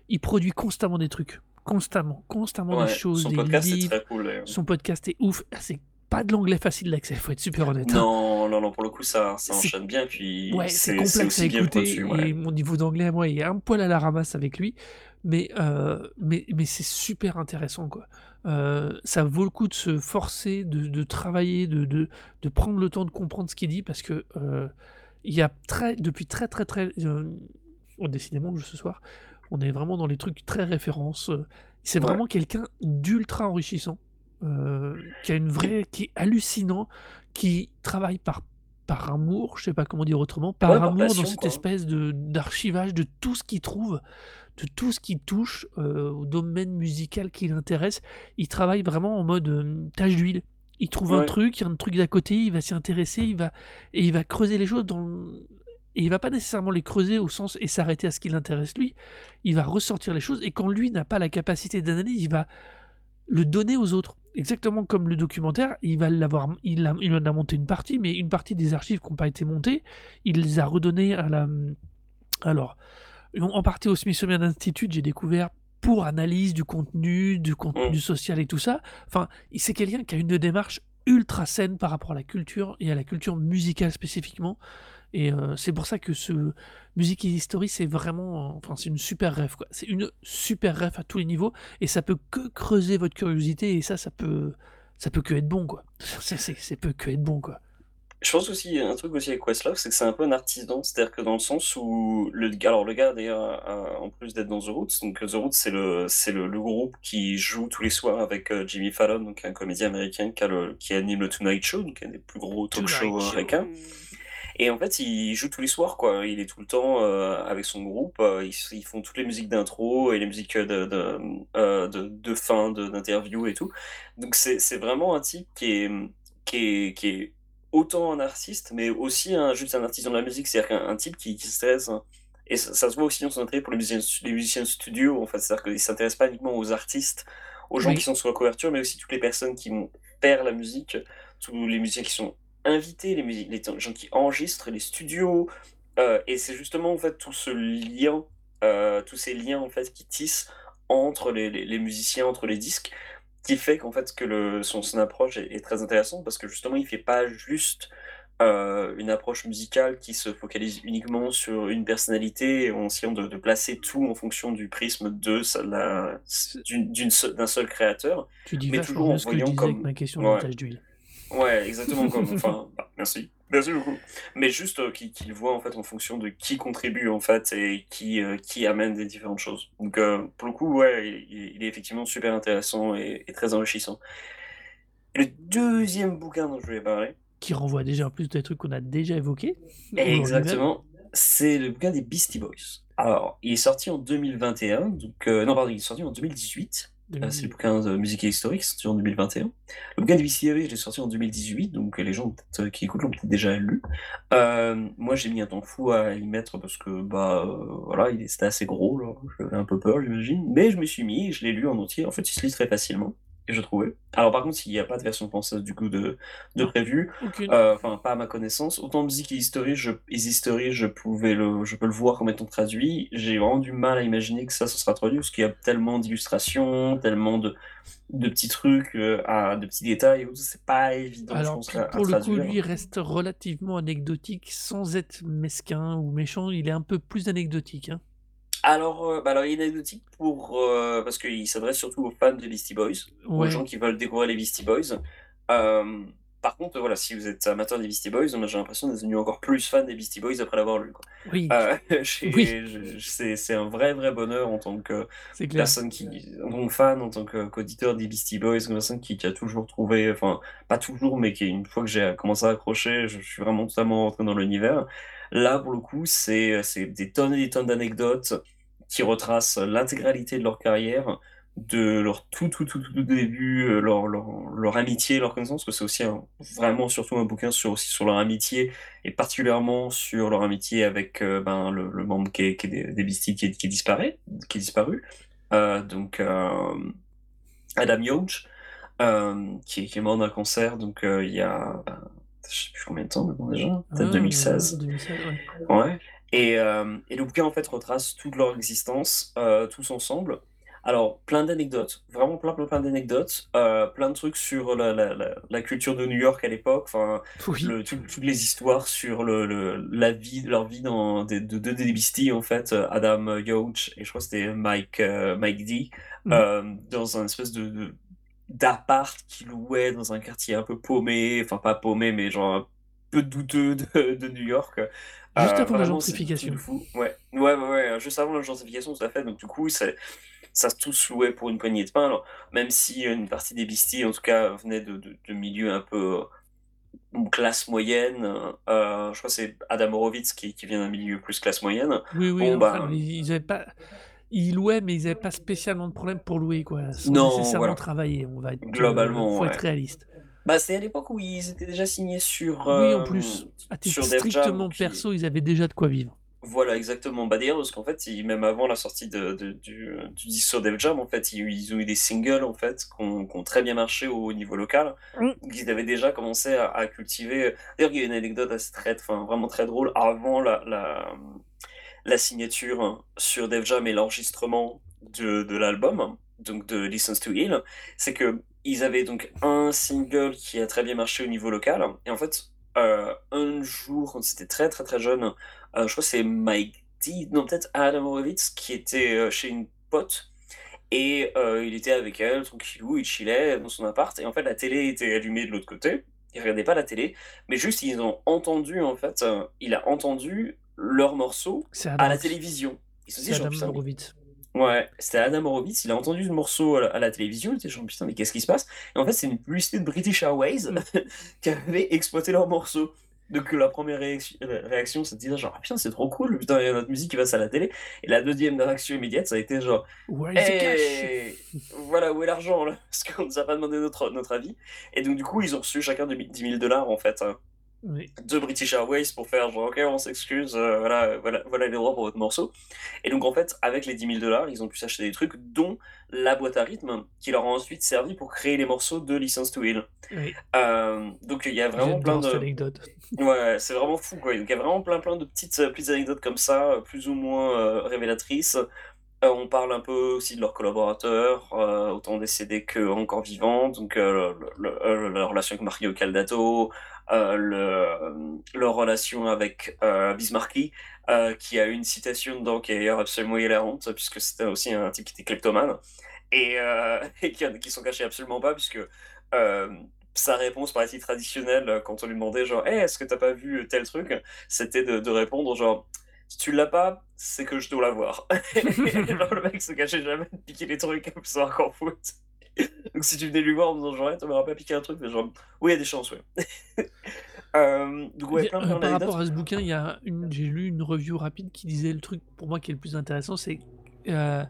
il produit constamment des trucs, constamment, constamment Ouais, des choses, son des podcast est livres. très cool. d'ailleurs. Son podcast est ouf. Ah, C'est pas de l'anglais facile d'accès, faut être super honnête. hein. Non, non, non, pour le coup, ça, ça enchaîne bien. Puis Ouais, c'est complexe à écouter reçu. ouais. et mon niveau d'anglais, moi, il est un poil à la ramasse avec lui, mais, euh, mais, mais c'est super intéressant, quoi. Euh, ça vaut le coup de se forcer, de, de travailler, de, de, de prendre le temps de comprendre ce qu'il dit, parce que euh, il y a très, depuis très, très, très... Oh, décidément, ce soir, on est vraiment dans les trucs très références. C'est Ouais. vraiment quelqu'un d'ultra enrichissant, euh, qui a une vraie... qui est hallucinant, qui travaille par par amour, je sais pas comment dire autrement, par Ouais, amour passion, dans cette quoi. espèce de d'archivage de tout ce qu'il trouve, de tout ce qui touche euh, au domaine musical qui l'intéresse. Il travaille vraiment en mode euh, tâche d'huile. Il trouve un truc, il y a un truc d'à côté, il va s'y intéresser, il va et il va creuser les choses dans et il va pas nécessairement les creuser au sens et s'arrêter à ce qui l'intéresse lui. Il va ressortir les choses et quand lui n'a pas la capacité d'analyse, il va le donner aux autres. Exactement comme le documentaire, il va l'avoir, il, a, il en a monté une partie, mais une partie des archives qui n'ont pas été montées, il les a redonnées à la. Alors, en partie au Smithsonian Institute, j'ai découvert pour analyse du contenu, du contenu Mm. social et tout ça. Enfin, c'est quelqu'un qui a une démarche ultra saine par rapport à la culture et à la culture musicale spécifiquement. Et euh, c'est pour ça que ce Musique et History, c'est vraiment, enfin, c'est une super rêve, quoi. C'est une super rêve à tous les niveaux, et ça peut que creuser votre curiosité, et ça, ça peut, ça peut que être bon, quoi. C'est, peut que être bon, quoi. Je pense aussi, un truc aussi avec Questlove, c'est que c'est un peu un artisan. C'est-à-dire que dans le sens où, le, alors le gars d'ailleurs, a- en plus d'être dans The Roots, donc The Roots, c'est le, c'est le, le groupe qui joue tous les soirs avec euh, Jimmy Fallon, donc un comédien américain qui, a le- qui anime le Tonight Show, donc un des plus gros talk shows américains. Et en fait, il joue tous les soirs, quoi. Il est tout le temps euh, avec son groupe. euh, ils, ils font toutes les musiques d'intro et les musiques de, de, euh, de, de fin, de- d'interview et tout. Donc c'est vraiment un type qui est, qui est, qui est autant un artiste, mais aussi un, juste un artisan de la musique. C'est-à-dire qu'un un type qui, qui s'intéresse. hein. Et ça, ça se voit aussi dans son intérêt pour les musiciens, les musiciens de studio. En fait, c'est-à-dire qu'il ne s'intéresse pas uniquement aux artistes, aux gens Oui. qui sont sur la couverture, mais aussi toutes les personnes qui faire la musique, tous les musiciens qui sont invités, les, gens qui enregistrent, les studios. euh, et c'est justement en fait tout ce lien, euh, tous ces liens en fait qui tissent entre les, les- les musiciens, entre les disques, qui fait qu'en fait que le, son, son approche est, est très intéressante parce que justement il fait pas juste euh, une approche musicale qui se focalise uniquement sur une personnalité, en essayant de, de placer tout en fonction du prisme de d'un seul créateur. Tu dis Mais toujours en voyant comme- ma question Ouais. d'huile. Ouais, exactement comme. Enfin, bah, merci. Merci beaucoup. Mais juste euh, qu'il qu'il voit en fait en fonction de qui contribue en fait et qui, euh, qui amène des différentes choses. Donc euh, pour le coup, ouais, il, il est effectivement super intéressant et, et très enrichissant. Et le deuxième bouquin dont je voulais parler, Qui renvoie déjà en plus des trucs qu'on a déjà évoqués. exactement, c'est le bouquin des Beastie Boys. Alors, il est sorti en 2021, donc euh, non pardon, il est sorti en 2018. Euh, c'est le bouquin de musique et historique, sorti en 2021. Le bouquin de VCA, il est sorti en 2018, donc les gens euh, qui écoutent l'ont peut-être déjà lu. Euh, moi, j'ai mis un temps fou à y mettre parce que, bah, euh, voilà, il assez gros. J'avais un peu peur, j'imagine. Mais je me suis mis, je l'ai lu en entier. En fait, il se lit très facilement, je trouvais. Alors, par contre, il n'y a pas de version française, du coup, de, de prévu. Euh, enfin pas à ma connaissance. Autant musique et history, je, history, je pouvais le, je peux le voir comme étant traduit. J'ai vraiment du mal à imaginer que ça, ce sera traduit parce qu'il y a tellement d'illustrations, tellement de, de petits trucs, euh, à, de petits détails. C'est pas évident, je Alors, pense, puis à, à pour le coup, lui, reste relativement anecdotique sans être mesquin ou méchant. Il est un peu plus anecdotique. Hein. Alors, euh, bah alors, il est anecdotique pour, euh, parce qu'il s'adresse surtout aux fans des Beastie Boys, aux Ouais. gens qui veulent découvrir les Beastie Boys. Euh, par contre, voilà, si vous êtes amateur des Beastie Boys, j'ai l'impression d'être devenu encore plus fan des Beastie Boys après l'avoir lu. quoi. Oui, Euh, Oui. c'est un vrai, vrai bonheur en tant que personne qui, en tant que fan, en tant qu'auditeur des Beastie Boys, une personne qui, qui a toujours trouvé, enfin, pas toujours, mais qui, une fois que j'ai commencé à accrocher, je, je suis vraiment totalement rentré dans l'univers. Là, pour le coup, c'est des tonnes et des tonnes d'anecdotes qui retracent l'intégralité de leur carrière, de leur tout, tout, tout, tout début, euh, leur, leur, leur amitié, leur connaissance, parce que c'est aussi un- vraiment surtout un bouquin sur, aussi sur leur amitié, et particulièrement sur leur amitié avec euh, ben, le, le membre qui est, qui est des, des Beastie qui, est- qui disparaît, qui est disparu. Euh, donc, Adam Young, euh, qui, est, qui est mort d'un cancer, donc il y a, ben, je sais plus combien de temps maintenant déjà, peut-être Ah, 2016. 2016, ouais. Ouais. Et, euh, et le bouquin en fait retrace toute leur existence, euh, tous ensemble. Alors, plein d'anecdotes, vraiment plein, plein, plein d'anecdotes, euh, plein de trucs sur la, la, la, la culture de New York à l'époque, enfin, Oui. le, tout- toutes les histoires sur le, le- la vie, leur vie dans de Beastie, en fait, Adam Young et je crois que c'était Mike, Mike D, euh, dans un espèce de, de- d'appart qu'ils louaient dans un quartier un peu paumé, enfin pas paumé, mais genre peu douteux de, de New York. Juste Euh, avant la gentrification. fou. Ouais. ouais, ouais, ouais, juste avant la gentrification, tout à fait. Donc, du coup, ça, ça se tous louait pour une poignée de pain. Alors, même si une partie des Beastie, en tout cas, venait de, de, de milieux un peu euh, classe moyenne, euh, je crois que c'est Adam Horowitz qui, qui vient d'un milieu plus classe moyenne. Oui, oui, Bon, bah, ils, avaient pas. Ils louaient, mais ils n'avaient pas spécialement de problème pour louer, quoi. Sans Non, nécessairement voilà. travailler. On va être. euh, Globalement, faut ouais. être réaliste. Bah, c'est à l'époque où ils étaient déjà signés sur, Oui, en euh, plus, à titre sur Def Jam, strictement qui- perso, ils avaient déjà de quoi vivre. Voilà, exactement. Bah, d'ailleurs, parce qu'en fait, ils- même avant la sortie de, de- du, du disque sur Def Jam, en fait, ils, ils ont eu des singles, en fait, qui ont, très bien marché au niveau local. Mm. Donc, ils avaient déjà commencé à, à cultiver. D'ailleurs, il y a une anecdote assez très, enfin, vraiment très drôle. Avant la, la, la signature sur Def Jam et l'enregistrement de, de l'album, donc de Listens to Heal, c'est que ils avaient donc un single qui a très bien marché au niveau local. Et en fait, euh, un jour, quand c'était très très très jeune, euh, je crois que c'est Mike D, non peut-être Adam Horowitz, qui était euh, chez une pote. Et il était avec elle, tranquillou, il chillait dans son appart. Et en fait, la télé était allumée de l'autre côté. Il regardait pas la télé, mais juste ils ont entendu, en fait, il a entendu leur morceau à la télévision. Il se dit, c'est genre, Adam Horowitz. Ouais, c'était Adam Horowitz, il a entendu ce morceau à la, à la télévision, il était genre putain mais qu'est-ce qui se passe? Et en fait c'est une publicité de British Airways Mm. qui avait exploité leur morceau. Donc la première réaction, réaction c'est de dire genre ah, putain c'est trop cool, putain il y a notre musique qui passe à la télé. Et la deuxième réaction immédiate ça a été genre hey, voilà où est l'argent là? Parce qu'on nous a pas demandé notre, notre avis. Et donc du coup ils ont reçu chacun de 10 000 dollars en fait. hein Oui. de British Airways pour faire genre ok on s'excuse euh, voilà, voilà voilà les droits pour votre morceau et donc en fait avec les 10 000 dollars ils ont pu s'acheter des trucs dont la boîte à rythme qui leur a ensuite servi pour créer les morceaux de License to Heal Oui. Euh, donc il y a vraiment plein de anecdote. ouais c'est vraiment fou quoi donc il y a vraiment plein plein de petites euh, petites anecdotes comme ça euh, plus ou moins euh, révélatrices on parle un peu aussi de leurs collaborateurs, autant décédés que encore vivants, donc le- le- le- la relation avec Mario Caldato, euh, le, leur relation avec euh, Bismarcky, euh, qui a une citation dedans qui est d'ailleurs absolument hilarante, puisque c'était aussi un type qui était kleptomane, et, euh, et qui, qui s'en cachait absolument pas, puisque euh, sa réponse paraît-il traditionnelle euh, quand on lui demandait genre hey, est-ce que t'as pas vu tel truc? C'était de, répondre genre si tu l'as pas c'est que je dois l'avoir. Le mec se cachait jamais de piquer les trucs pour savoir qu'en foot donc si tu venais lui voir en disant genre hey, tu m'auras pas piqué un truc mais genre oui il y a des chances ouais. Euh, donc ouais Bien, plein euh, plein par rapport à ce bouquin, il y a une, j'ai lu une review rapide qui disait le truc pour moi qui est le plus intéressant, c'est euh,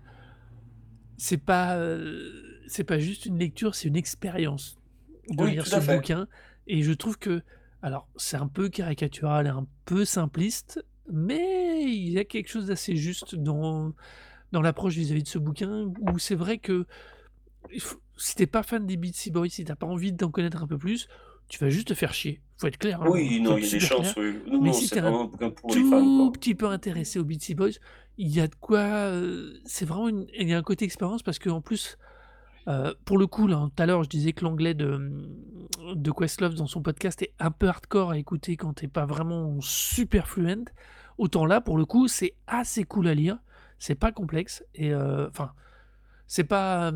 c'est pas euh, c'est pas juste une lecture, c'est une expérience de oui lire ce fait. bouquin. Et je trouve que, alors c'est un peu caricatural et un peu simpliste, mais il y a quelque chose d'assez juste dans dans l'approche vis-à-vis de ce bouquin où c'est vrai que il faut- si t'es pas fan des Beastie Boys, si t'as pas envie d'en connaître un peu plus, tu vas juste te faire chier. Faut être clair, hein, oui non il y a des chances oui. non Mais non si t'es un les fans tout petit peu intéressé aux Beastie Boys, il y a de quoi. euh, c'est vraiment une, il y a un côté expérience parce qu'en plus, euh, pour le coup, là, tout à l'heure, je disais que l'anglais de, de Questlove dans son podcast est un peu hardcore à écouter quand t'es pas vraiment super fluent. Autant là, pour le coup, c'est assez cool à lire. C'est pas complexe et euh, enfin, c'est pas.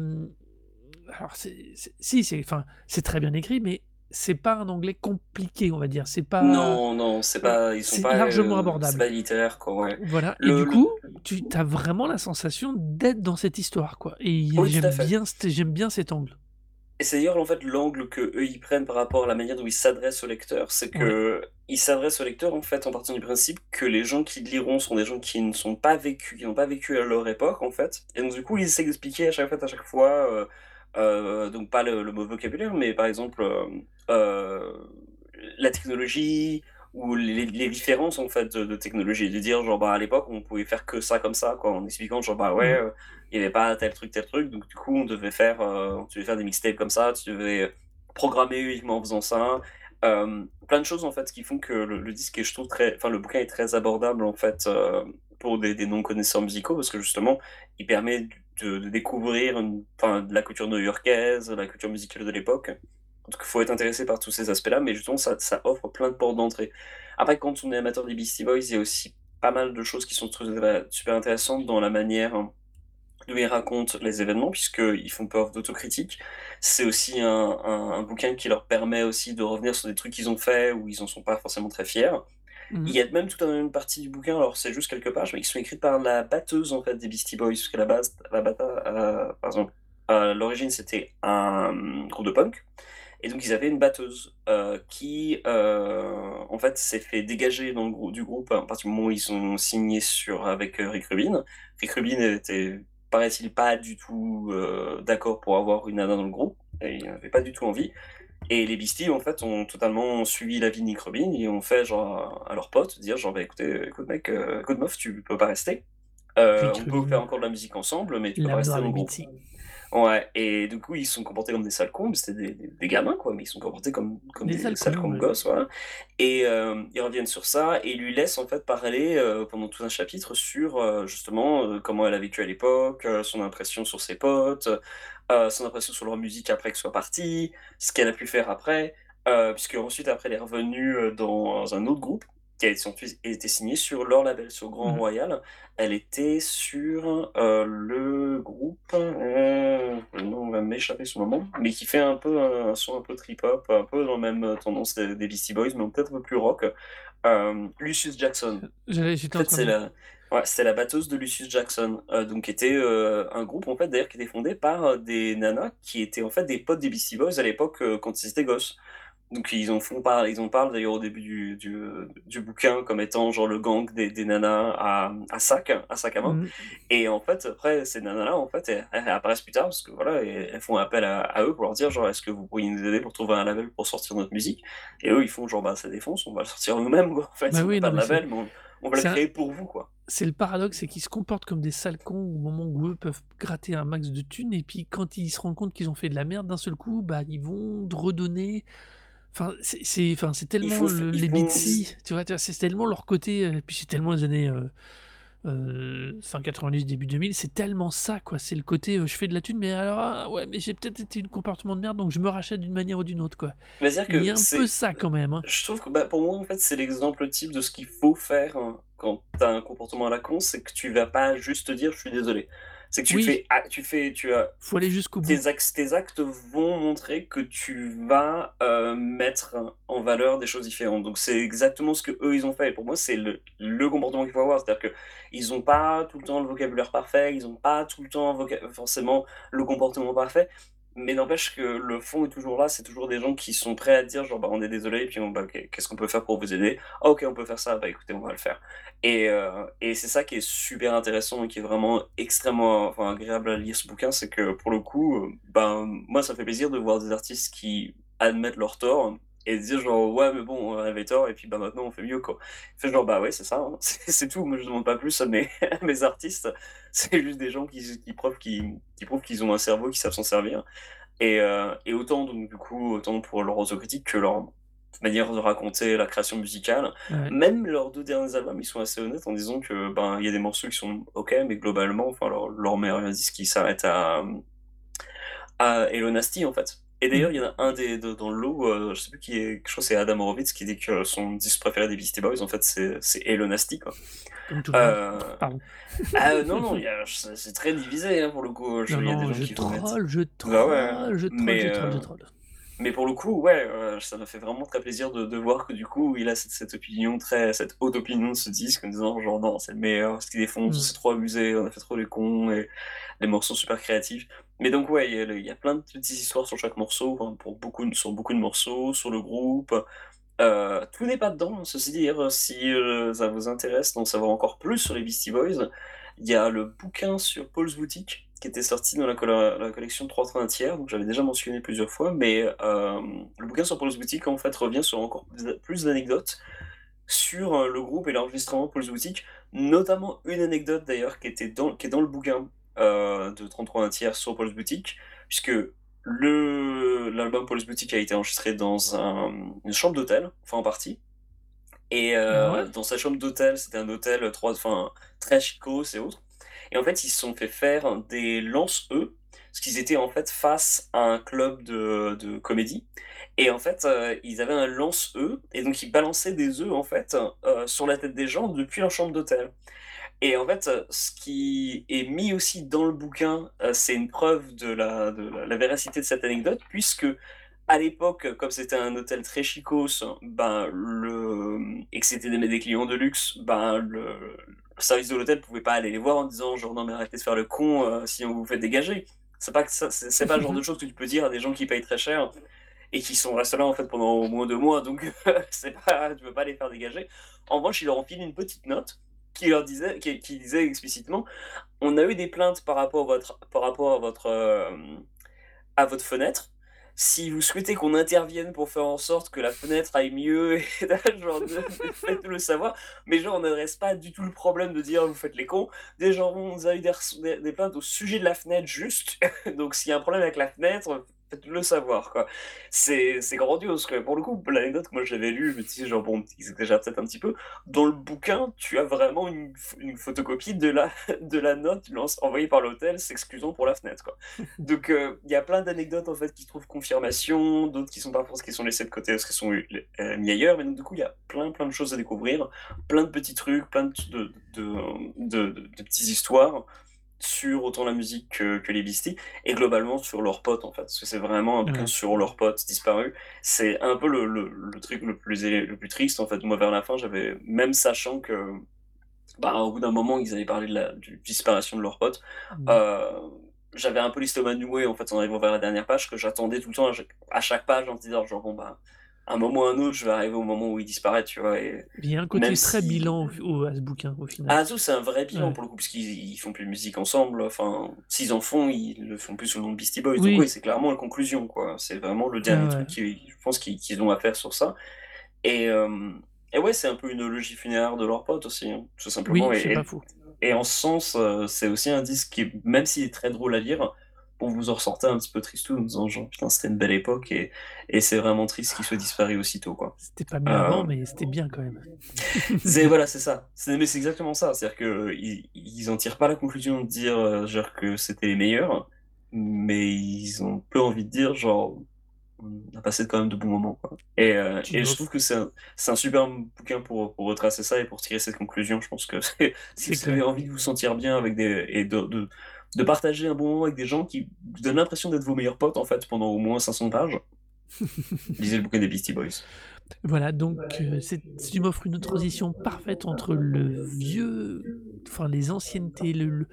Alors, c'est, c'est- si, c'est, enfin, c'est très bien écrit, mais c'est pas un anglais compliqué, on va dire. C'est pas. non non c'est euh, pas ils sont c'est pas largement euh, c'est abordable. pas littéraire quoi ouais Voilà, et le, du le- coup, tu as vraiment la sensation d'être dans cette histoire, quoi. Et oui tout j'aime fait bien, cet- j'aime bien cet angle. Et c'est d'ailleurs en fait l'angle que eux ils prennent par rapport à la manière dont ils s'adressent au lecteur, c'est Ouais. que ils s'adressent au lecteur en fait en partant du principe que les gens qui liront sont des gens qui ne sont pas vécus, qui n'ont pas vécu à leur époque en fait. Et donc du coup ils essaient d'expliquer à chaque fois, à chaque fois, euh, donc pas le, le mot vocabulaire, mais par exemple euh, euh, la technologie ou les, les différences en fait de, de technologie, de dire genre bah à l'époque on pouvait faire que ça comme ça quoi, en expliquant genre bah ouais euh, il n'y avait pas tel truc, tel truc, donc du coup on devait faire, euh, tu devais faire des mixtapes comme ça, tu devais programmer uniquement en faisant ça. Euh, plein de choses en fait qui font que le, le disque est, je trouve très, enfin le bouquin est très abordable en fait euh, pour des, des non-connaisseurs musicaux parce que justement il permet de, découvrir une, de la culture new-yorkaise, la culture musicale de l'époque. Donc il faut être intéressé par tous ces aspects-là, mais justement ça, offre plein de portes d'entrée. Après quand on est amateur des Beastie Boys, il y a aussi pas mal de choses qui sont super intéressantes dans la manière hein, d'où ils racontent les événements, puisqu'ils font preuve d'autocritique. C'est aussi un, bouquin qui leur permet aussi de revenir sur des trucs qu'ils ont fait où ils en sont pas forcément très fiers. Mhm. Il y a même toute une partie du bouquin, alors c'est juste quelques pages, mais qui sont écrites par la batteuse en fait des Beastie Boys, parce qu'à la base, la bata, euh, par exemple, à l'origine c'était un groupe de punk, et donc ils avaient une batteuse euh, qui euh, en fait s'est fait dégager dans le grou- du groupe à partir du moment où ils ont signé sur avec Rick Rubin. Rick Rubin était, paraît-il, pas du tout d'accord pour avoir une nana dans le groupe, et il n'avait pas du tout envie. Et les Beasties, en fait, ont totalement suivi l'avis de Nick Rubin et ont fait genre à leurs potes dire genre bah, écoutez, écoute mec, euh, écoute meuf, tu peux pas rester. Euh, on peut faire encore de la musique ensemble, mais tu peux pas rester dans le groupe. Ouais, et du coup, ils se sont comportés comme des sales cons, mais c'était des, des, des gamins, quoi, mais ils se sont comportés comme, comme Des des sales sales ouais. gosses, voilà. Et euh, ils reviennent sur ça et ils lui laissent en fait parler euh, pendant tout un chapitre sur euh, justement comment elle a vécu à l'époque, son impression sur ses potes, euh, son impression sur leur musique après qu'elle soit partie, ce qu'elle a pu faire après, euh, puisque ensuite après elle est revenue euh, dans un autre groupe qui a été ensuite été signé sur leur label, sur Grand Mhm. Royal. Elle était sur euh, le groupe, le nom va m'échapper ce moment, mais qui fait un peu un, un son un peu trip-hop, un peu dans la même tendance des, Beastie Boys, mais peut-être un peu plus rock. Lucius Jackson. J'étais En train c'est de. la, ouais, c'était la batteuse de Lucius Jackson, euh, donc qui était euh, un groupe en fait d'ailleurs qui était fondé par euh, des nanas qui étaient en fait des potes des Beastie Boys à l'époque euh, quand ils étaient gosses. Donc ils en font par, ils en parlent d'ailleurs au début du, du, du bouquin comme étant genre le gang des, des nanas à, à sac, à sac à main. Mhm. Et en fait, après, ces nanas-là, en fait, elles, elles apparaissent plus tard parce que voilà, elles font appel à, à eux pour leur dire genre, est-ce que vous pourriez nous aider pour trouver un label pour sortir notre musique? Et eux, ils font genre, bah, ça défonce, on va le sortir nous-mêmes, quoi. En fait, Bah oui, pas de label, mais on, on va le un- créer pour vous, quoi. C'est le paradoxe, c'est qu'ils se comportent comme des sales cons au moment où eux peuvent gratter un max de thunes, et puis quand ils se rendent compte qu'ils ont fait de la merde, d'un seul coup, bah ils vont redonner. Enfin, c'est enfin, tellement faut, le- les Beatsy, tu vois, c'est tellement leur côté, euh, et puis c'est tellement les années, euh, fin 90, début 2000, c'est tellement ça, quoi. C'est le côté, heu, je fais de la thune, mais alors, ah ouais, mais j'ai peut-être été une comportement de merde, donc je me rachète d'une manière ou d'une autre, quoi. Va dire Il y a que un peu ça quand même, hein. je trouve que, bah, pour moi, en fait, c'est l'exemple type de ce qu'il faut faire, hein, quand tu as un comportement à la con, c'est que tu vas pas juste dire: «Je suis désolé». C'est que tu Oui, fais tu fais tu as faut aller jusqu'au bout. tes actes tes actes vont montrer que tu vas, heu, mettre en valeur des choses différentes. Donc c'est exactement ce qu'eux, ils ont fait et pour moi, c'est le le comportement qu'il faut avoir. C'est-à-dire qu'ils ont pas tout le temps le vocabulaire parfait, ils ont pas tout le temps voca forcément le comportement parfait, mais n'empêche que le fond est toujours là. C'est toujours des gens qui sont prêts à dire genre: «Bah, on est désolé» et puis on bah, qu'est-ce qu'on peut faire pour vous aider? «Ah OK, on peut faire ça, bah, écoutez, on va le faire» et heu et c'est ça qui est super intéressant et qui est vraiment extrêmement, agréable à lire ce bouquin. C'est que pour le coup, heu, ben, moi, ça fait plaisir de voir des artistes qui admettent leurs torts et dire genre: «Ouais, mais bon, on avait tort et puis, bah, maintenant on fait mieux, quoi». Fait genre: «Bah, ouais, c'est ça, hein, c'est tout. Moi, je demande pas plus à mes à mes artistes. C'est juste des gens qui qui prouvent qui qui prouvent qu'ils ont un cerveau, qui savent s'en servir» et heu et autant donc du coup, autant pour leur autocritique que leur manière de raconter la création musicale. Ouais. Même leurs 2 derniers albums, ils sont assez honnêtes en disant que, ben, il y a des morceaux qui sont OK, mais globalement, enfin leur leur meilleur disque, il s'arrête à, à Hello Nasty, en fait et d'ailleurs, il y en a un des de dans le lot, heu, je sais plus qui est, je crois que c'est Adam Horovitz qui dit que son disque préféré des Beastie Boys, en fait, c'est Nasty, quoi. Ah, heu, non, non, c'est très divisé, hein, pour le coup, je Non, y a des non, gens je qui vont mettre troll, je bah, ouais, troll, je troll, mais je troll, je troll. mais pour le coup, ouais, heu, ça m'a fait vraiment très plaisir de de voir que du coup, il a cette cette opinion très cette haute opinion de ce disque en disant genre: «Non, c'est le meilleur, ce qu'ils défoncent, Mmh. c'est trop abusé, on a fait trop les cons et les morceaux super créatifs». Mais donc ouais, il y a plein de petites histoires sur chaque morceau, pour beaucoup sur beaucoup de morceaux, sur le groupe. Heu, tout n'est pas dedans, hein, ceci dit, si, heu, ça vous intéresse d'en savoir encore plus sur les Beastie Boys, il y a le bouquin sur Paul's Boutique qui était sorti dans la collection 3 tiers, donc j'avais déjà mentionné plusieurs fois, mais hem, le bouquin sur Paul's Boutique, en fait, revient sur encore plus d'anecdotes sur, le groupe et l'enregistrement Paul's Boutique, notamment une anecdote d'ailleurs qui qui est dans le bouquin, heu, de 33 tiers sur Paul's Boutique, puisque le l'album Paul's Boutique a été enregistré dans un une chambre d'hôtel, enfin en partie. Et Ah ouais? heu, dans sa chambre d'hôtel, c'était un hôtel, heu, 3 enfin très chicos et autres et en fait, ils se sont fait faire des lance-œufs, parce qu'ils étaient en fait face à un club de de comédie. Et en fait, heu, ils avaient un lance-œufs et donc ils balançaient des œufs en fait, sur la tête des gens depuis leur chambre d'hôtel et en fait, heu, ce qui est mis aussi dans le bouquin, heu, c'est une preuve de la de la la véracité de cette anecdote puisque à l'époque, comme c'était un hôtel très chicos, ben, le et que c'était des des clients de luxe, ben, le le service de l'hôtel pouvait pas aller les voir en disant genre: «Non mais arrêtez de faire le con, heu, sinon vous vous faites dégager». C'est pas que ça c'est pas le genre de choses que tu peux dire à des gens qui payent très cher et qui sont restés là, en fait, pendant au moins 2 mois donc c'est pas tu peux pas les faire dégager. En revanche, ils leur ont filé une petite note qui leur disait qui disait explicitement: «On a eu des plaintes par rapport à votre par rapport à votre, hem, à votre fenêtre. Si vous souhaitez qu'on intervienne pour faire en sorte que la fenêtre aille mieux faites-le savoir». Mais genre on n'adresse pas du tout le problème de dire: «Vous faites les cons». Des gens on a eu des plaintes au sujet de la fenêtre juste, donc s'il y a un problème avec la fenêtre, faites-le savoir, quoi. C'est grandiose, quoi. Pour le coup, l'anecdote que moi j'avais lue, je me disais genre: «Bon, ils exagèrent peut-être un petit peu». Dans le bouquin, tu as vraiment une une photocopie de la de la note envoyée par l'hôtel s'excusant pour la fenêtre, quoi. Donc heu, il y a plein d'anecdotes, en fait, qui trouvent confirmation, d'autres qui sont pas forc qui sont laissées de côté parce qu'elles sont heu, mis ailleurs, mais donc du coup, il y a plein, plein de choses à découvrir, plein de petits trucs, plein de de de de petites histoires sur autant la musique que que les Beastie et globalement sur leurs potes, en fait. Parce que c'est vraiment un Ouais. sur leurs potes disparus. C'est un peu le le le truc le plus le plus triste, en fait. Moi, vers la fin, j'avais même sachant que, bah, au bout d'un moment, ils avaient parlé de la disparition de leurs potes, Mmh. heu, j'avais un peu l'estomac noué, en fait, en arrivant vers la dernière page que j'attendais tout le temps à chaque à chaque page en me disant genre: «Bon, bah, un moment ou un autre, je vais arriver au moment où il disparaît», tu vois? Et Il y a un côté très si bilan au à ce bouquin, au final. ah, c'est un vrai bilan Ouais. pour le coup, puisqu'ils ils font plus de musique ensemble, enfin, s'ils en font, ils le font plus sous le nom de Beastie Boys, donc oui, c'est clairement la conclusion, quoi. C'est vraiment le dernier ouais. truc qui je pense qu'ils qu'ils ont à faire sur ça et hem et ouais, c'est un peu une logie funéraire de leurs potes aussi, hein, tout simplement Oui, et et pas faux. et en ce sens, heu, c'est aussi un disque qui même s'il est très drôle à lire, on vous en ressortait un petit peu tristou en disant genre putain c'était une belle époque et, et c'est vraiment triste qu'il soit disparu aussitôt quoi. C'était pas Euh, avant, mais c'était bien quand même. C'est voilà, c'est ça. Mais c'est exactement ça. C'est-à-dire que euh, ils, ils en tirent pas la conclusion de dire euh, genre que c'était les meilleurs, mais ils ont peu envie de dire genre on a passé quand même de bons moments. Quoi. Et, euh, et je trouve que c'est un, super bouquin pour, pour retracer ça et pour tirer cette conclusion. Je pense que si vous avez envie de vous sentir bien avec des et de, de, de partager un bon moment avec des gens qui vous donnent l'impression d'être vos meilleurs potes en fait pendant au moins 500 pages, lisez le bouquin des Beastie Boys. Voilà, donc euh, c'est- tu m'offres une transition parfaite entre le vieux, enfin les anciennetés, le, le-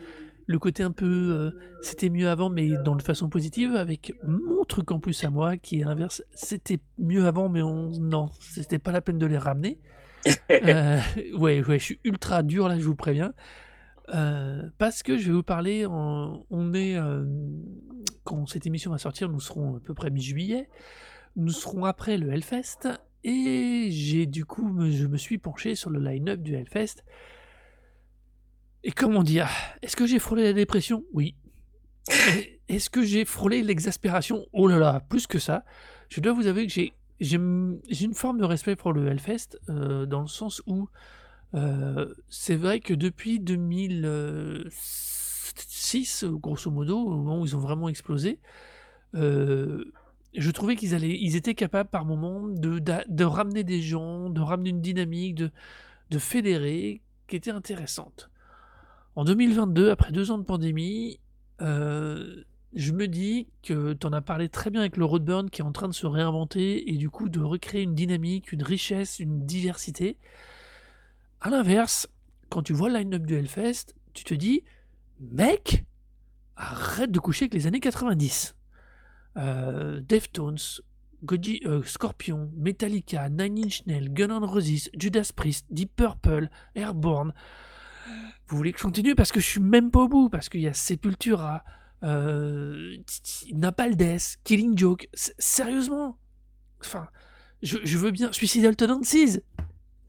le côté un peu euh, c'était mieux avant, mais dans de façon positive, avec mon truc en plus à moi qui est l'inverse. C'était mieux avant, mais on, non, c'était pas la peine de les ramener. Euh, ouais, ouais, je suis ultra dur là, je vous préviens. Euh, parce que je vais vous parler, on est, euh, quand cette émission va sortir, nous serons à peu près mi-juillet, nous serons après le Hellfest, et j'ai du coup, je me suis penché sur le line-up du Hellfest. Et comment dire, est-ce que j'ai frôlé la dépression? Oui. Est-ce que j'ai frôlé l'exaspération? Oh là là, plus que ça. Je dois vous avouer que j'ai une forme de respect pour le Hellfest, euh, dans le sens où euh, c'est vrai que depuis 2006, grosso modo, au moment où ils ont vraiment explosé, euh, je trouvais qu'ils étaient capables par moments de, ramener des gens, de ramener une dynamique, de, de fédérer qui était intéressante. En 2022, après deux ans de pandémie, euh, je me dis que tu en as parlé très bien avec le Roadburn qui est en train de se réinventer et du coup de recréer une dynamique, une richesse, une diversité. À l'inverse, quand tu vois le line-up du Hellfest, tu te dis, mec, arrête de coucher avec les années 90. Euh, Deftones, Godi- euh, Scorpion, Metallica, Nine Inch Nails, Gun N' Roses, Judas Priest, Deep Purple, Airborne. Vous voulez que je continue parce que je suis même pas au bout, parce qu'il y a Sepultura, euh, Killing Joke. Sérieusement, enfin, je, je veux bien. Suicidal Tendencies.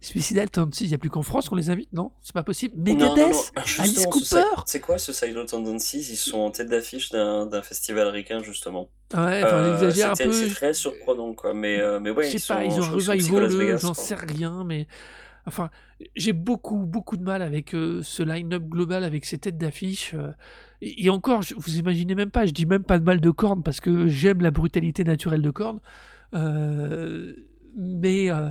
Suicidal Tendencies, il n'y a plus qu'en France qu'on les invite, non? C'est pas possible. Megadeth, Alice ce Cooper. C'est quoi ce Silent Tendencies Ils sont en tête d'affiche d'un festival ricain, justement. Ouais, enfin, Euh, j'exagère un peu. C'est très surprenant, quoi. Mais, euh, mais ouais, je sais ils pas, sont, ils je ont un revival, Vegas, j'en sais rien, mais enfin, j'ai beaucoup, beaucoup de mal avec euh, ce line-up global, avec ces têtes d'affiche. euh, et, et encore, je- vous imaginez même pas, je dis même pas de mal de Korn parce que j'aime la brutalité naturelle de Korn, euh, mais, euh,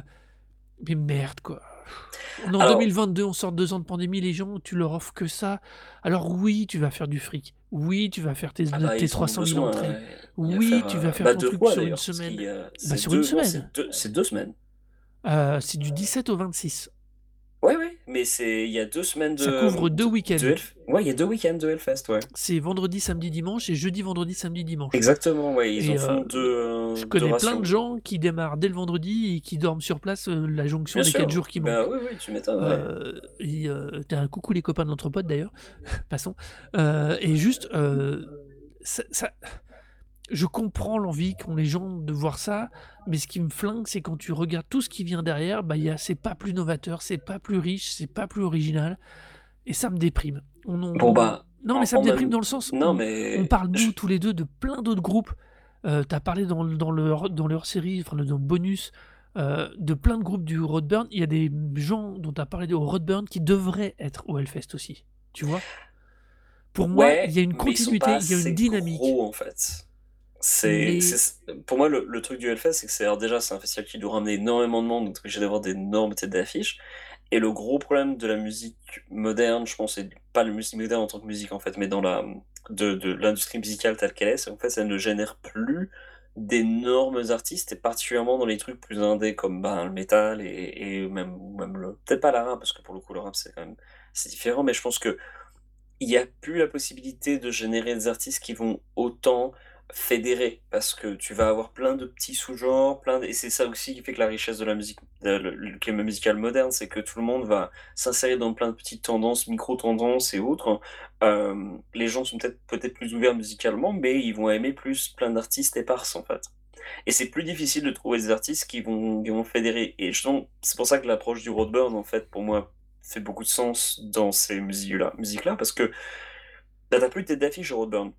mais merde quoi. En Alors- 2022, on sort de deux ans de pandémie, les gens, tu leur offres que ça. Alors oui, tu vas faire du fric. Oui, tu vas faire tes, Ah bah, tes ils ont 300 000 besoin, entrées. Oui, faire, tu euh, vas faire bah, ton truc fois, sur une semaine. Bah, sur deux- une semaine. c'est deux- C'est deux semaines. Euh, c'est du 17 au 26. Ouais, ouais, mais c'est il y a deux semaines de. Ça couvre deux de- week-ends. de Hellf- Ouais, il y a deux week-ends de Hellfest, ouais. C'est vendredi, samedi, dimanche et jeudi, vendredi, samedi, dimanche. Exactement, ouais. Ils Et, en font euh, deux. Je deux connais plein de gens qui démarrent dès le vendredi et qui dorment sur place euh, la jonction Bien des sûr. 4 jours qui manquent. Bah oui, oui, tu m'étonnes. ouais. Euh, euh, t'as un coucou les copains de l'entrepôt d'ailleurs, passons. Et juste, ça, ça- je comprends l'envie qu'ont les gens de voir ça, mais ce qui me flingue, c'est quand tu regardes tout ce qui vient derrière, bah, c'est pas plus novateur, c'est pas plus riche, c'est pas plus original, et ça me déprime. On, on- Bon, bah, non, mais ça me même- déprime dans le sens Non, où mais. on parle nous tous les deux de plein d'autres groupes. Euh, T'as parlé dans, dans leur dans leur série, enfin dans le bonus, euh, de plein de groupes du Roadburn. Il y a des gens dont tu as parlé au Roadburn qui devraient être au Hellfest aussi. Tu vois? Pour moi, il y a une continuité, il y a une dynamique. gros, en fait. C'est, Mais- pour moi, le, le truc du Hellfest, c'est que c'est déjà c'est un festival qui doit ramener énormément de monde, donc obligé d'avoir d'énormes têtes d'affiche. Et le gros problème de la musique moderne, je pense, c'est pas la musique moderne en tant que musique en fait, mais dans la de, de l'industrie musicale telle qu'elle est, c'est en fait ça ne génère plus d'énormes artistes, et particulièrement dans les trucs plus indés comme ben, le métal et, et même, même le peut-être pas la rap parce que pour le coup le rap c'est quand même c'est différent, mais je pense que il n'y a plus la possibilité de générer des artistes qui vont autant fédérer parce que tu vas avoir plein de petits sous-genres, plein et c'est ça aussi qui fait que la richesse de la musique, de- le, climat musical moderne, c'est que tout le monde va s'insérer dans plein de petites tendances, micro-tendances et autres. Euh, les gens sont peut-être peut-être plus ouverts musicalement, mais ils vont aimer plus plein d'artistes éparses en fait. Et c'est plus difficile de trouver des artistes qui vont, qui vont fédérer. Et c'est pour ça que l'approche du Roadburn, en fait, pour moi, fait beaucoup de sens dans ces musiques-là, musiques-là parce que là, t'as plus de tête d'affiche au Roadburn.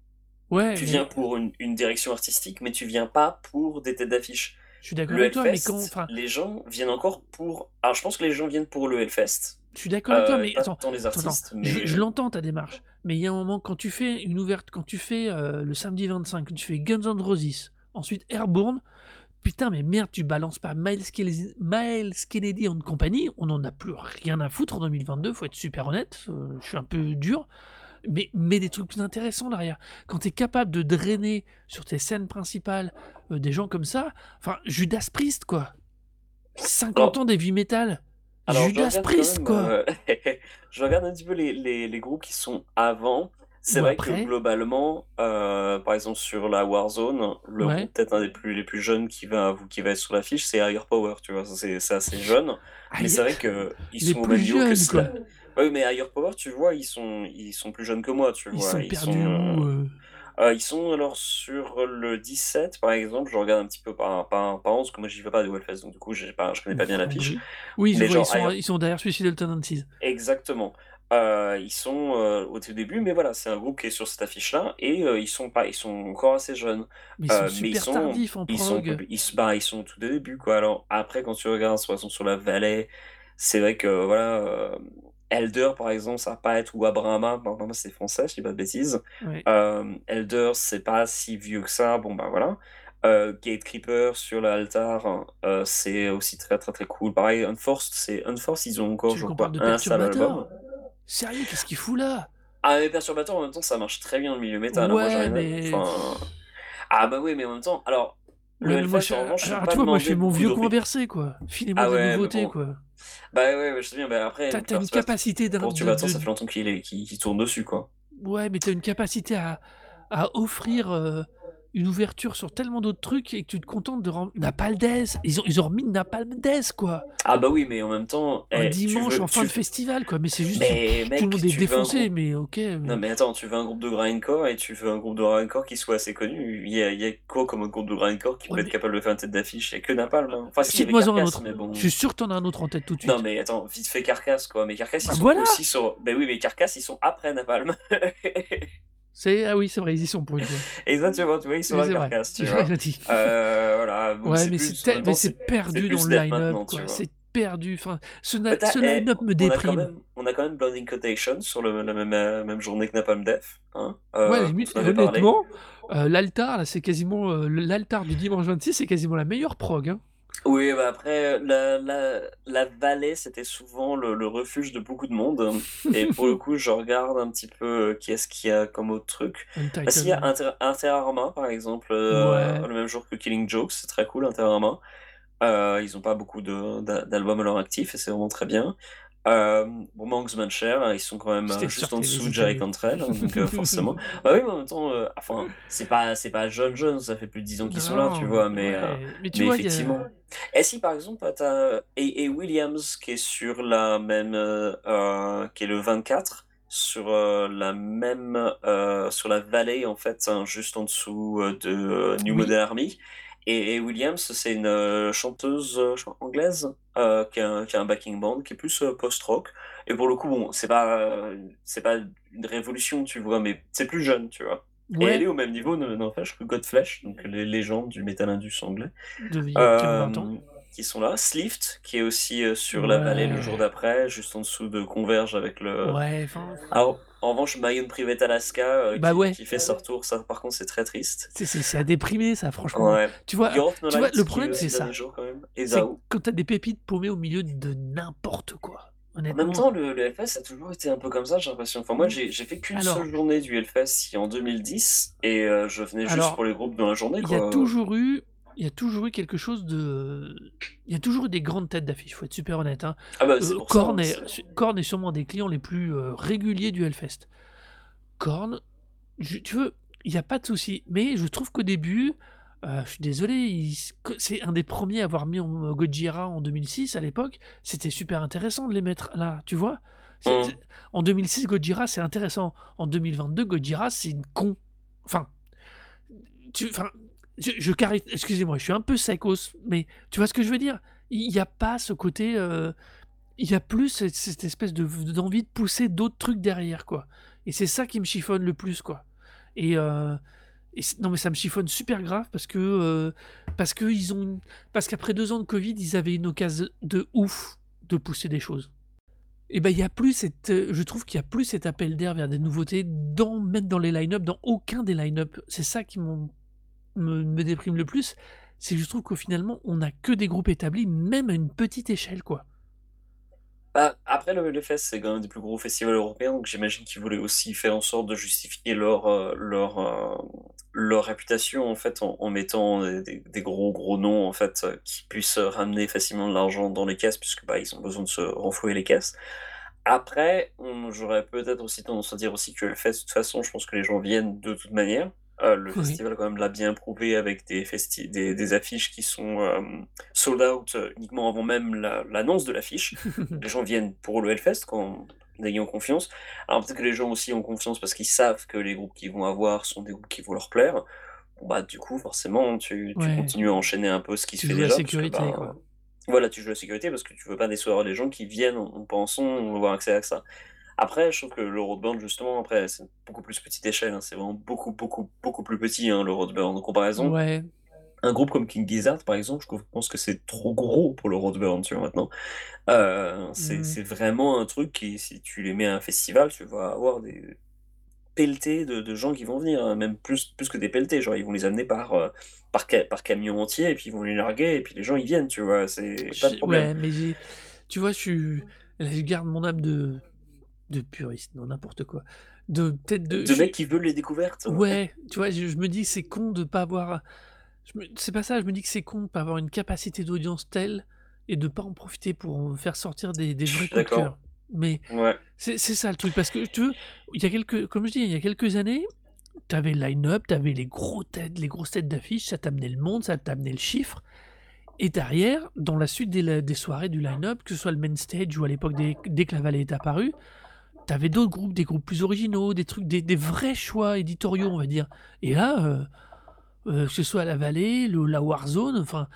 Ouais, Tu mais viens pour une, une direction artistique, mais tu viens pas pour des têtes d'affiche. je suis d'accord avec toi, mais quand, enfin, les gens viennent encore pour. Alors, je pense que les gens viennent pour le Hellfest. je suis d'accord avec toi, Euh, mais attends, les attends. artistes, Je, l'entends ta démarche, mais il y a un moment quand tu fais une ouverte, quand tu fais euh, le samedi 25, tu fais Guns N' Roses, ensuite Airborne, putain, mais merde, tu balances pas Miles Kennedy, Miles Kennedy and compagnie, on en a plus rien à foutre en 2022, faut être super honnête, euh, je suis un peu dur, mais mets des trucs plus intéressants derrière. Quand tu es capable de drainer sur tes scènes principales euh, des gens comme ça, enfin, Judas Priest, quoi. 50 Alors- ans d'heavy metal. Alors, Judas Priest, même, quoi. euh, je regarde un petit peu les, les, les groupes qui sont avant. C'est vrai après. que globalement, euh, par exemple sur la Warzone, le Ouais. groupe peut-être un des plus les plus jeunes qui va qui va être sur l'affiche, c'est Higher Power, tu vois, c'est assez jeune, Ah, mais c'est vrai que ils les sont au même niveau que. Oui, mais Higher Power, tu vois, ils sont ils sont plus jeunes que moi, tu Ils vois, sont ils perdus sont euh, où euh euh, ils sont alors sur le 17 par exemple, je regarde un petit peu par par par an, parce que moi j'y vais pas de Hellfest, donc du coup pas je connais pas bien l'affiche. Oui, Mais genre ils, sont, Higher- ils sont derrière Suicidal Tendencies. Exactement. Euh, ils sont euh, au tout début, mais voilà, c'est un groupe qui est sur cette affiche-là et euh, ils sont pas, ils sont encore assez jeunes. Mais ils sont mais ils super sont, tardifs en ils sont, ils, bah, ils sont au tout début quoi. Alors après, quand tu regardes, soit sur la vallée, c'est vrai que voilà, Elder par exemple, ça va pas être ou Abrahama, Abrahama c'est français, je dis pas de bêtises. Euh, Elder, c'est pas si vieux que ça. Bon bah voilà. Euh, Gatecreeper sur l'altar, euh, c'est aussi très très très cool. Pareil, Unforced, c'est Unforced, ils ont encore Tu je crois de un seul album. Sérieux, qu'est-ce qu'il fout là? Ah, mais Perturbator, en même temps, ça marche très bien le milieu métal. hein, moi, Ouais, mais. enfin, Ah, bah oui, mais en même temps, alors, le je... en revanche, alors, tu vois, moi, je fais mon vieux conversé, quoi. Filez-moi Ah des ouais, nouveautés, bon. quoi. Bah ouais, ouais, je sais bien, bah après, T'as une capacité d'un. de- Turbator, de- ça fait longtemps qu'il qu'il qu'il tourne dessus, quoi. Ouais, mais t'as une capacité à, à offrir euh, une ouverture sur tellement d'autres trucs et que tu te contentes de rendre Napalm Death. Ils ont, ils ont remis Napalm Death, quoi. Ah bah oui, mais en même temps, Un eh, dimanche veux- en fin de festival, quoi. Mais c'est juste. Mais tout mec, le monde est défoncé, groupe- mais ok. mais- Non mais attends, tu veux un groupe de grindcore et tu veux un groupe de grindcore qui soit assez connu. Il y a, il y a quoi comme un groupe de grindcore qui Ouais, peut mais- être capable de faire une tête d'affiche? A que Napalm. hein. Enfin, si, avait Cite-moi-en un autre. bon. Je suis sûr que t'en as un autre en tête tout de suite. Non mais attends, vite fait Carcass quoi, mais Carcass ils Bah sont voilà. aussi sur... Ben oui mais Carcass ils sont après Napalm. C'est ah oui, c'est vrai, ils y sont pour une fois. Exactement, tu vois, ils sont Mais à tu vois. Euh, voilà, Ouais, mais c'est perdu dans le line-up. C'est perdu. Enfin, ce, na- ce eh, line-up me on a quand déprime. même, on a quand même Blinding Quotation sur le, la même, euh, même journée que Napalm Death. Hein, euh, ouais, limite, honnêtement, euh, l'altar, là, c'est quasiment l'altar du dimanche 26, c'est quasiment la meilleure prog. Hein. Oui, bah après, la, la, la vallée, c'était souvent le, le refuge de beaucoup de monde. Et pour le coup, je regarde un petit peu euh, qui est-ce qu'il y a comme autre truc. Parce qu'il y a Inter, Inter Arma, par exemple, euh, le même jour que Killing Jokes, c'est très cool, Inter Arma. Euh, ils n'ont pas beaucoup d'albums à leur actif et c'est vraiment très bien. Euh, bon, Manx Mancher, ils sont quand même euh, juste en dessous de. Jerry Cantrell, hein, donc euh, forcément. Bah oui, mais en même temps, enfin, c'est pas, c'est pas jeune jeune, ça fait plus de 10 ans qu'ils sont là, tu vois, mais, ouais. mais tu vois, effectivement. Et si par exemple, t'as et, et Williams qui est sur la même, euh, euh, qui est le 24, sur euh, la même, euh, sur la vallée en fait, hein, juste en dessous de New Oui. Model Army. Et, et Williams, c'est une chanteuse anglaise qui, a, un- qui a un backing band qui est plus post-rock. Et pour le coup, bon, c'est pas, c'est pas une révolution, tu vois, mais c'est plus jeune, tu vois. Et ouais, elle est au même niveau, ne- n'empêche, que Godflesh, donc les légendes du metal indus anglais de il y a quasiment 20 ans. euh, qui sont là. Slift, qui est aussi euh, sur la vallée le jour d'après, juste en dessous de Converge avec le. Ouais, Alors, en revanche, Mayon Private Alaska, euh, Bah qui, ouais. qui fait son retour, ça par contre, c'est très triste. c'est- à déprimer, ça, franchement. Tu vois, tu vois, le problème, c'est ça. même. Et quand t'as des pépites paumées au milieu de n'importe quoi. En même temps, le, le Hellfest a toujours été un peu comme ça, j'ai l'impression. Enfin, moi, j'ai fait qu'une seule journée du Hellfest en 2010, et euh, je venais juste pour les groupes dans la journée, Il y a toujours eu, il y a toujours eu quelque chose de, il y a toujours eu des grandes têtes d'affiche. Faut être super honnête. Hein. Ah bah, c'est Euh, ça, Korn, hein, est, c'est- Korn est sûrement des clients les plus euh, réguliers du Hellfest. Korn, je- tu veux, il n'y a pas de souci. Mais je trouve qu'au début, euh, je suis désolé, il- c'est un des premiers à avoir mis en euh, Gojira en 2006 à l'époque. C'était super intéressant de les mettre là, tu vois. Mm. En 2006, Gojira, c'est intéressant. En 2022, Gojira, c'est une con. Enfin, tu, enfin, je, je excusez-moi, je suis un peu psychos, mais tu vois ce que je veux dire? Il n'y a pas ce côté, euh, il y a plus cette, cette espèce de d'envie de pousser d'autres trucs derrière, quoi. Et c'est ça qui me chiffonne le plus, quoi. Et, euh, Et non, mais ça me chiffonne super grave parce que euh, parce qu'après deux ans de Covid, ils avaient une occasion de ouf de pousser des choses. Et ben il y a plus cette, euh, je trouve qu'il y a plus cet appel d'air vers des nouveautés dans même dans les line-up, dans aucun des line-up. C'est ça qui me, me déprime le plus, c'est que je trouve qu'au finalement on n'a que des groupes établis, même à une petite échelle quoi. Bah, après, le Hellfest, c'est quand même des plus gros festivals européens, donc j'imagine qu'ils voulaient aussi faire en sorte de justifier leur, euh, leur, euh, leur réputation en fait en, mettant des, gros gros noms en fait euh, qui puissent ramener facilement de l'argent dans les caisses puisque bah, ils ont besoin de se renflouer les caisses. Après, j'aurais peut-être aussi tendance à dire aussi que le Hellfest, de toute façon, je pense que les gens viennent de toute manière. Euh, le Oui. festival quand même l'a bien prouvé avec des, festi- des, des affiches qui sont euh, sold out euh, uniquement avant même la- l'annonce de l'affiche. les gens viennent pour le Hellfest quand, en ayant confiance. Alors peut-être que les gens aussi ont confiance parce qu'ils savent que les groupes qu'ils vont avoir sont des groupes qui vont leur plaire. Bon, bah du coup forcément tu, tu Ouais. continues à enchaîner un peu ce qui Tu se fait joues la déjà. parce que, sécurité, bah, quoi. Voilà, tu joues la sécurité parce que tu veux pas décevoir les gens qui viennent en, en pensant avoir accès à ça. Après, je trouve que le Roadburn, justement, après, c'est beaucoup plus petite échelle, hein, c'est vraiment beaucoup, beaucoup, beaucoup plus petit, hein, le Roadburn. En comparaison, Ouais. un groupe comme King Gizzard, par exemple, je pense que c'est trop gros pour le Roadburn, tu vois, maintenant. Euh, c'est Mm. c'est vraiment un truc qui, si tu les mets à un festival, tu vas avoir des pelletés de, de gens qui vont venir, hein, même plus, plus que des pelletés, genre ils vont les amener par, euh, par, ca- par camion entier, et puis ils vont les larguer, et puis les gens ils viennent, tu vois, c'est pas de problème. Ouais, mais tu vois, je suis, là, je garde mon âme de, de puriste, non n'importe quoi, de peut-être de, De qui veulent les découvertes. ouais, tu vois, je, je me dis c'est con de pas avoir, me- c'est pas ça, je me dis que c'est con de pas avoir une capacité d'audience telle et de pas en profiter pour en faire sortir des, vrais coups de d'accord. cœur. Mais Ouais. c'est ça le truc, parce que tu veux, il y a quelques, comme je dis, il y a quelques années, t'avais le line-up, t'avais les gros têtes, les grosses têtes d'affiches, ça t'amenait le monde, ça t'amenait le chiffre. Et derrière, dans la suite des, des soirées du line-up, que ce soit le main stage ou à l'époque dès, dès que la vallée est apparue, t'avais d'autres groupes, des groupes plus originaux, des trucs, des, des vrais choix éditoriaux, on va dire. Et là, euh, euh, que ce soit la vallée, le, la Warzone, enfin,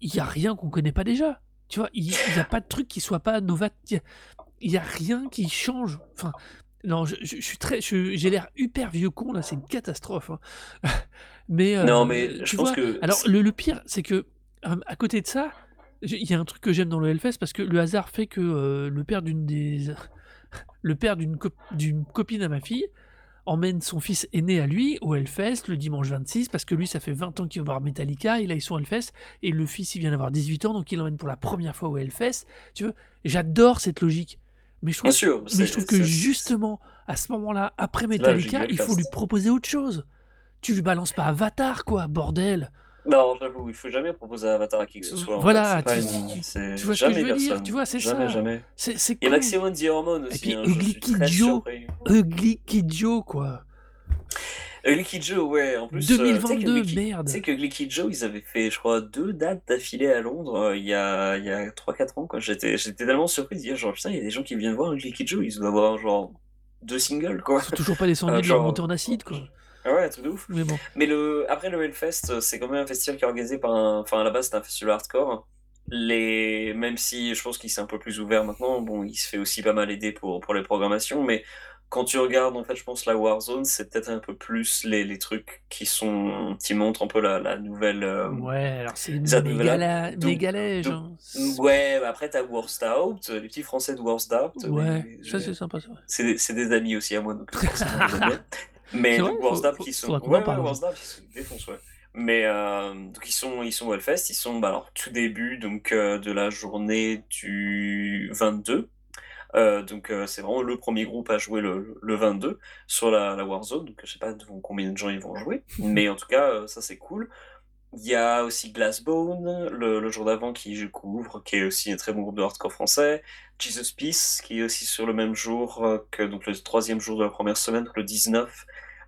il n'y a rien qu'on connaît pas déjà. Tu vois, il n'y a pas de truc qui soit pas novateur. Il n'y a rien qui change. Enfin, non, je, je- je suis très, j'ai l'air hyper vieux con là, c'est une catastrophe. hein. mais euh, Non, mais je pense que alors le, le pire, c'est que à côté de ça, il y a un truc que j'aime dans le Hellfest parce que le hasard fait que euh, le père d'une des, le père d'une cop- d'une copine à ma fille emmène son fils aîné à lui au Hellfest le dimanche 26 parce que lui ça fait 20 ans qu'il va voir Metallica et là ils sont au Hellfest et le fils il vient d'avoir 18 ans donc il l'emmène pour la première fois au Hellfest. Tu veux j'adore cette logique mais je trouve, sûr, mais je trouve que justement à ce moment-là après Metallica il faut lui proposer autre chose. Tu lui balances pas Avatar quoi bordel Non, j'avoue, il faut jamais proposer Avatar à qui que ce soit. en Voilà, fait, tu- une- vois ce que je jamais veux dire, tu vois, c'est jamais, ça. Jamais, c'est Et. Maximum Hormone aussi. puis hein, Ugly Kid Joe. Ugly Kid Joe quoi Ugly Kid Joe, ouais, en plus. euh, tu sais que 2022 Ugly Kid- merde Tu sais que Ugly Kid Joe, ils avaient fait, je crois, deux dates d'affilée à Londres euh, il y a, y a 3-4 ans. quoi. J'étais tellement surpris de dire, genre, putain, il y a des gens qui viennent voir Ugly Kid Joe, ils doivent avoir, genre, deux singles, quoi. Ils sont toujours pas descendus Ah, de leur genre- montée en acide quoi ouais, un truc de ouf. mais bon Mais le, après le Hellfest, euh, c'est quand même un festival qui est organisé par un. Enfin, à la base, c'est un festival hardcore. Les... Même si je pense qu'il s'est un peu plus ouvert maintenant, bon, il se fait aussi pas mal aider pour, pour les programmations. Mais quand tu regardes, en fait, je pense la Warzone, c'est peut-être un peu plus les, les trucs qui sont qui montrent un peu la, la nouvelle. euh, ouais alors c'est une ça, méga, voilà. la- Donc- méga lège donc- hein. Ouais, bah après, t'as Worst Out, les petits français de Worst Out. ouais ça c'est sympa ça c'est des amis aussi à moi, donc Mais donc, qui sont. Ouais, ouais, ils se défoncent, ouais. Mais euh, donc ils sont, ils sont au Hellfest, ils sont bah, alors, tout début donc, euh, de la journée du 22. Euh, donc c'est vraiment le premier groupe à jouer le, le 22 sur la, la Warzone. Donc je sais pas combien de gens ils vont jouer, mais en tout cas ça c'est cool. Il y a aussi Glassbone le, le jour d'avant qui je couvre, qui est aussi un très bon groupe de hardcore français. Jesus Peace qui est aussi sur le même jour euh, que donc le troisième jour de la première semaine, le 19.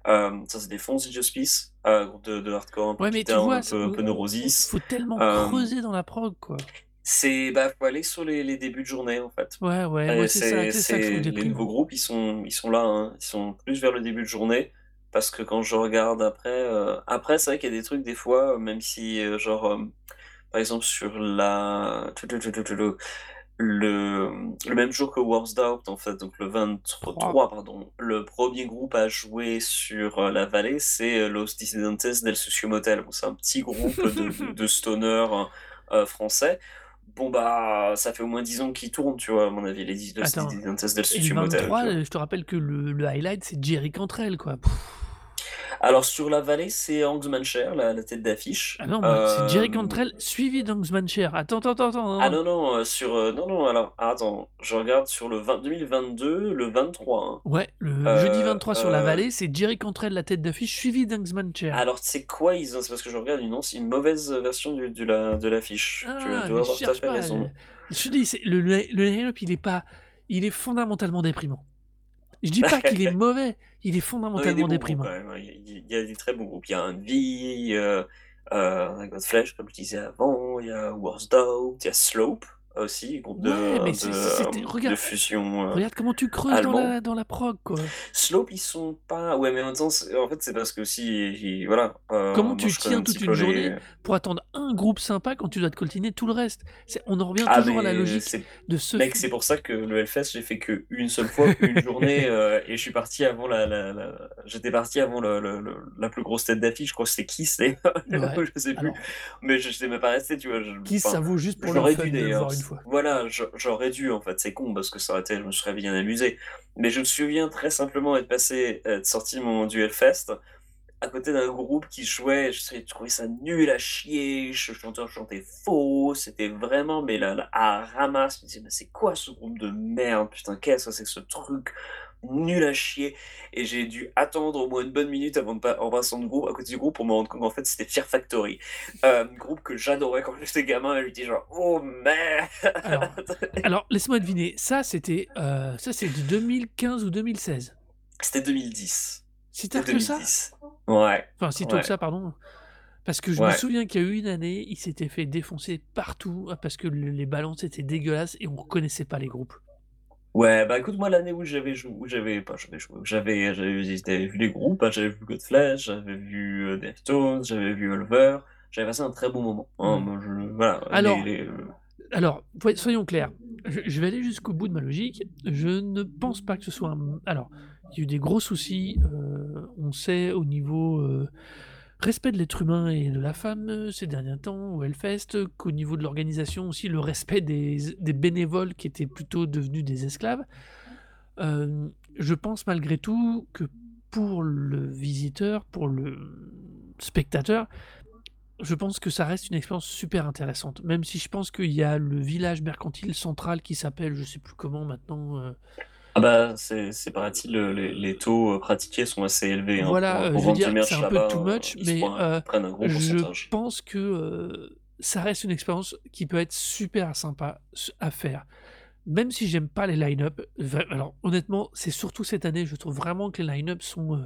Euh, ça se défonce Jesus Peace, euh, groupe de, de hardcore un peu ouais mais tu beatdown, vois un peu, un peu neurosis. faut tellement creuser dans la prog quoi C'est bah faut aller sur les, les débuts de journée en fait. ouais ouais c'est ça c'est ça que je c'est- trouve les nouveaux groupes, ils sont, ils sont là, hein. ils sont plus vers le début de journée. Parce que quand je regarde après, euh, après c'est vrai qu'il y a des trucs des fois, euh, même si euh, genre, euh, par exemple sur la, le, le même jour que Wars Doubt, en fait, donc le 23, Trois. pardon, le premier groupe à jouer sur la vallée, c'est Los Dissidentes del Sucio Motel. Bon, c'est un petit groupe de, de, de stoner euh, français. Bon, bah, ça fait au moins 10 ans qu'ils tournent, tu vois, à mon avis, les Los Attends. Dissidentes del Sucio Motel. tu 23, vois. euh, je te rappelle que le, le highlight, c'est Jerry Cantrell, quoi. Pff. Alors, sur la vallée, c'est Hangsmancher, la, la tête d'affiche. Ah non, c'est Jerry Euh, Cantrell suivi d'Angsmancher. Attends, attends, attends, attends. Ah non, non, euh, sur. euh, non, non, alors, attends, je regarde sur le 20 2022, le 23. hein. Ouais, le Euh, jeudi 23 sur la vallée, c'est Jerry Cantrell, la tête d'affiche, suivi d'Angsmancher. Alors, c'est quoi ils ont... C'est parce que je regarde une, une mauvaise version du, du la, de l'affiche. Ah, tu mais dois avoir tout à cherche fait pas. raison. Je te dis, le, le, le line-up, il est pas. Il est fondamentalement déprimant. Je dis pas qu'il est mauvais, il est fondamentalement déprimant. Il y a, des très bons groupes. Il y a Envy, euh, euh, Godflesh, comme je disais avant. Il y a Worst Doubt, il y a Slope aussi, groupe de, mais de, c'est- fusion. euh, Regarde comment tu creuses dans la, dans la prog, quoi. Slope, ils sont pas. Ouais, mais en même temps, c'est- en fait, c'est parce que aussi, ils- voilà. euh, Comment moi, tu tiens un toute une journée les- pour attendre un groupe sympa quand tu dois te coltiner tout le reste? C'est- On en revient Ah, toujours à la logique c'est de ce. Mec, c'est pour ça que le Hellfest, j'ai fait que une seule fois, une journée, euh, et je suis parti avant la, la, la- j'étais parti avant le, le- le- la plus grosse tête d'affiche, je crois que c'était Kiss, Ouais. je sais plus, Alors, mais je sais même pas resté, tu vois. Je, enfin, ça vaut juste pour le fun dû de le d'ailleurs. voir une Voilà, j'aurais dû en fait, c'est con parce que ça aurait été, je me serais bien amusé. Mais je me souviens très simplement être passé, être sorti mon du Hellfest à côté d'un groupe qui jouait, je trouvais ça nul à chier, le chanteur chantait faux, c'était vraiment, mais là, à ramasse, je me disais, mais c'est quoi ce groupe de merde, putain, qu'est-ce que c'est que ce truc? Nul à chier, et j'ai dû attendre au moins une bonne minute avant de pas en passant de groupe, à côté du groupe pour me rendre compte qu'en fait c'était Fear Factory, euh, groupe que j'adorais quand j'étais gamin, et je dis genre, oh merde Alors, alors laisse-moi deviner, ça c'était euh, ça c'est de 2015 ou 2016 C'était 2010. Si tard que ça? 2010. Ouais. Enfin, si tôt Ouais. que ça, pardon. Parce que je me souviens qu'il y a eu une année, il s'était fait défoncer partout parce que le- les balances étaient dégueulasses et on reconnaissait pas les groupes. Ouais, bah écoute, moi, l'année où j'avais joué, où j'avais, pas, j'avais joué, où j'avais, j'avais, vu les groupes, hein, j'avais vu Godflesh, j'avais vu euh, Deftones, j'avais vu Ulver, j'avais passé un très bon moment. hein, Mm. moi, je- voilà. Alors, les- les- Alors, soyons clairs. Je, je vais aller jusqu'au bout de ma logique. Je ne pense pas que ce soit un... Alors, il y a eu des gros soucis. euh, on sait au niveau euh, respect de l'être humain et de la femme euh, ces derniers temps au Hellfest, qu'au niveau de l'organisation aussi, le respect des, bénévoles qui étaient plutôt devenus des esclaves. Euh, je pense malgré tout que pour le visiteur, pour le spectateur, je pense que ça reste une expérience super intéressante. Même si je pense qu'il y a le village mercantile central qui s'appelle, je sais plus comment maintenant. euh, Ah bah, c'est, paraît-il, le- les, les taux euh, pratiqués sont assez élevés. hein, Voilà, pour, euh, pour je veux dire, c'est un peu too euh, much, mais prennent- prennent un gros je pense que ça reste une expérience qui peut être super sympa à faire. Même si j'aime pas les line-up, alors honnêtement, c'est surtout cette année, je trouve vraiment que les line-up sont. euh,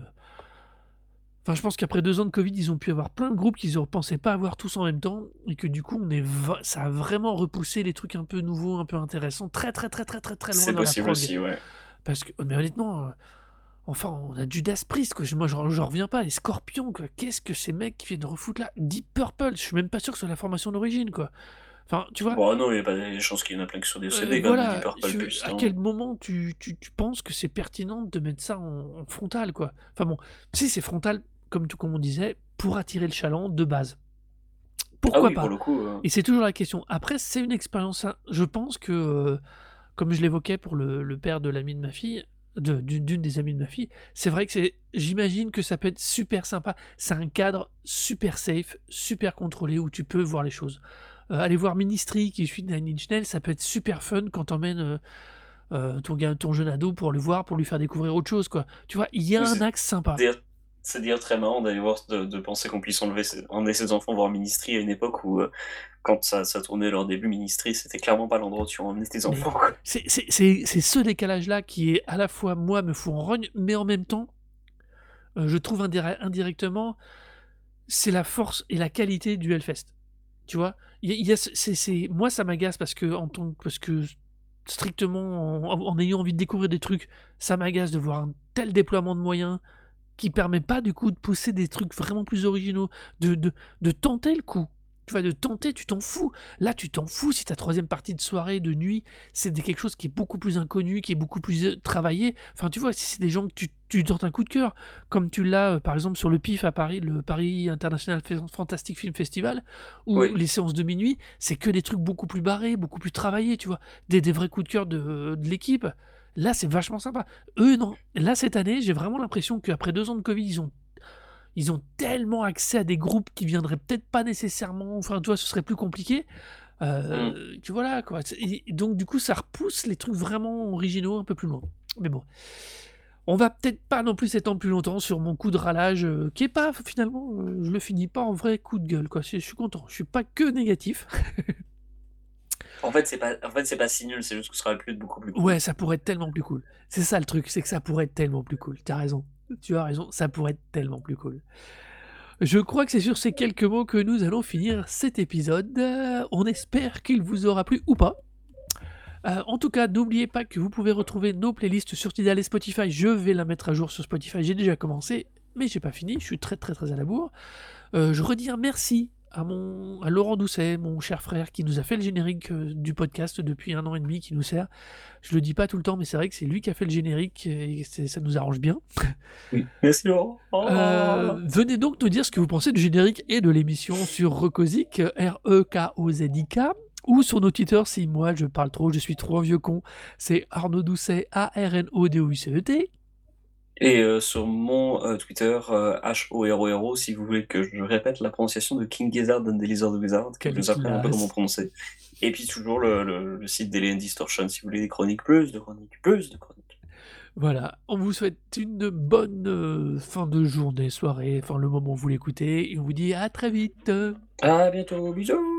Enfin, je pense qu'après deux ans de Covid, ils ont pu avoir plein de groupes qu'ils ne pensaient pas avoir tous en même temps, et que du coup, on est va- ça a vraiment repoussé les trucs un peu nouveaux, un peu intéressants, très très très très très très loin C'est la possible prog. aussi, ouais. Parce que, mais honnêtement, euh, enfin, on a Judas Priest, quoi. Je- Moi, j'en reviens pas. Les Scorpions, quoi. Qu'est-ce que ces mecs qui viennent de refoutre là? Deep Purple, je suis même pas sûr que ce soit la formation d'origine, quoi. Enfin, tu vois, Bon, non, il y a pas des chances qu'il y en a plein qui sont des euh, CD, même, voilà, Deep Purple je- plus, à quel moment tu, tu, tu penses que c'est pertinent de mettre ça en, en frontal, quoi? Enfin bon, si c'est frontal, comme, tout, comme on disait, pour attirer le chaland de base. Ah Pourquoi oui, pas pour le coup. euh, et c'est toujours la question. Après, c'est une expérience. hein. Je pense que, euh, comme je l'évoquais pour le, le père de l'ami de ma fille, d'une des amies de ma fille, c'est vrai que c'est. J'imagine que ça peut être super sympa. C'est un cadre super safe, super contrôlé où tu peux voir les choses. Euh, aller voir Ministry qui suit Nine Inch Nails, ça peut être super fun quand t'emmènes euh, euh, ton, ton jeune ado pour le voir, pour lui faire découvrir autre chose, quoi. Tu vois, il y a un axe sympa. C'est dire très marrant d'aller voir, de, de penser qu'on puisse enlever ses, emmener ses enfants voir Ministry à une époque où, euh, quand ça, ça tournait leur début, Ministry, c'était clairement pas l'endroit où tu emmenais tes enfants. C'est ce décalage-là qui est à la fois, moi, me fout en rogne, mais en même temps, euh, je trouve indire- indirectement, c'est la force et la qualité du Hellfest. Tu vois il y a, il y Moi, ça m'agace parce que, en tant, parce que strictement, en, en ayant envie de découvrir des trucs, ça m'agace de voir un tel déploiement de moyens qui permet pas, du coup, de pousser des trucs vraiment plus originaux, de, de, de tenter le coup. tu vois, de tenter, tu t'en fous. Là, tu t'en fous si ta troisième partie de soirée, de nuit, c'est quelque chose qui est beaucoup plus inconnu, qui est beaucoup plus euh, travaillé. Enfin, tu vois, si c'est des gens que tu, tu tentes un coup de cœur, comme tu l'as, euh, par exemple, sur le PIF à Paris, le Paris International Fantastic Film Festival, ou Oui. les séances de minuit, c'est que des trucs beaucoup plus barrés, beaucoup plus travaillés, tu vois, des, des vrais coups de cœur de, de l'équipe. Là, c'est vachement sympa. Eux, non. Là, cette année, j'ai vraiment l'impression qu'après deux ans de Covid, ils ont ils ont tellement accès à des groupes qui viendraient peut-être pas nécessairement, enfin, tu vois, ce serait plus compliqué. Euh, Tu vois là, quoi. Et donc, du coup, ça repousse les trucs vraiment originaux un peu plus loin. Mais bon. On va peut-être pas non plus s'étendre plus longtemps sur mon coup de ralage, euh, qui est pas, finalement, euh, je le finis pas en vrai coup de gueule, quoi. Je suis content. Je suis pas que négatif. En fait, c'est pas, en fait, c'est pas si nul, c'est juste que ce sera plus beaucoup plus cool. Ouais, ça pourrait être tellement plus cool. C'est ça le truc, c'est que ça pourrait être tellement plus cool. Tu as raison. Tu as raison, ça pourrait être tellement plus cool. Je crois que c'est sur ces quelques mots que nous allons finir cet épisode. Euh, on espère qu'il vous aura plu ou pas. Euh, en tout cas, n'oubliez pas que vous pouvez retrouver nos playlists sur Tidal et Spotify. Je vais la mettre à jour sur Spotify. J'ai déjà commencé, mais j'ai pas fini. Je suis très très très à la bourre. Euh, je redis un merci à, mon, à Laurent Doucet, mon cher frère, qui nous a fait le générique euh, du podcast depuis un an et demi, qui nous sert. Je le dis pas tout le temps, mais c'est vrai que c'est lui qui a fait le générique et ça nous arrange bien. Merci Laurent. Oh. Euh, venez donc nous dire ce que vous pensez du générique et de l'émission sur Recosic, R-E-K-O-Z-I-K, ou sur nos Twitter si moi je parle trop, je suis trop un vieux con. C'est Arnaud Doucet, A-R-N-O-D-O-U-C-E-T. Et euh, sur mon euh, Twitter, euh, H-O-R-O-R-O, si vous voulez que je répète la prononciation de King Gizzard and the Lizard Wizard, que je vous apprends un peu comment prononcer. Et puis toujours le, le, le site d'Alien Distortion, si vous voulez des chroniques, plus de chroniques, plus de chroniques. Voilà, on vous souhaite une bonne euh, fin de journée, soirée, enfin le moment où vous l'écoutez, et on vous dit à très vite. À bientôt, bisous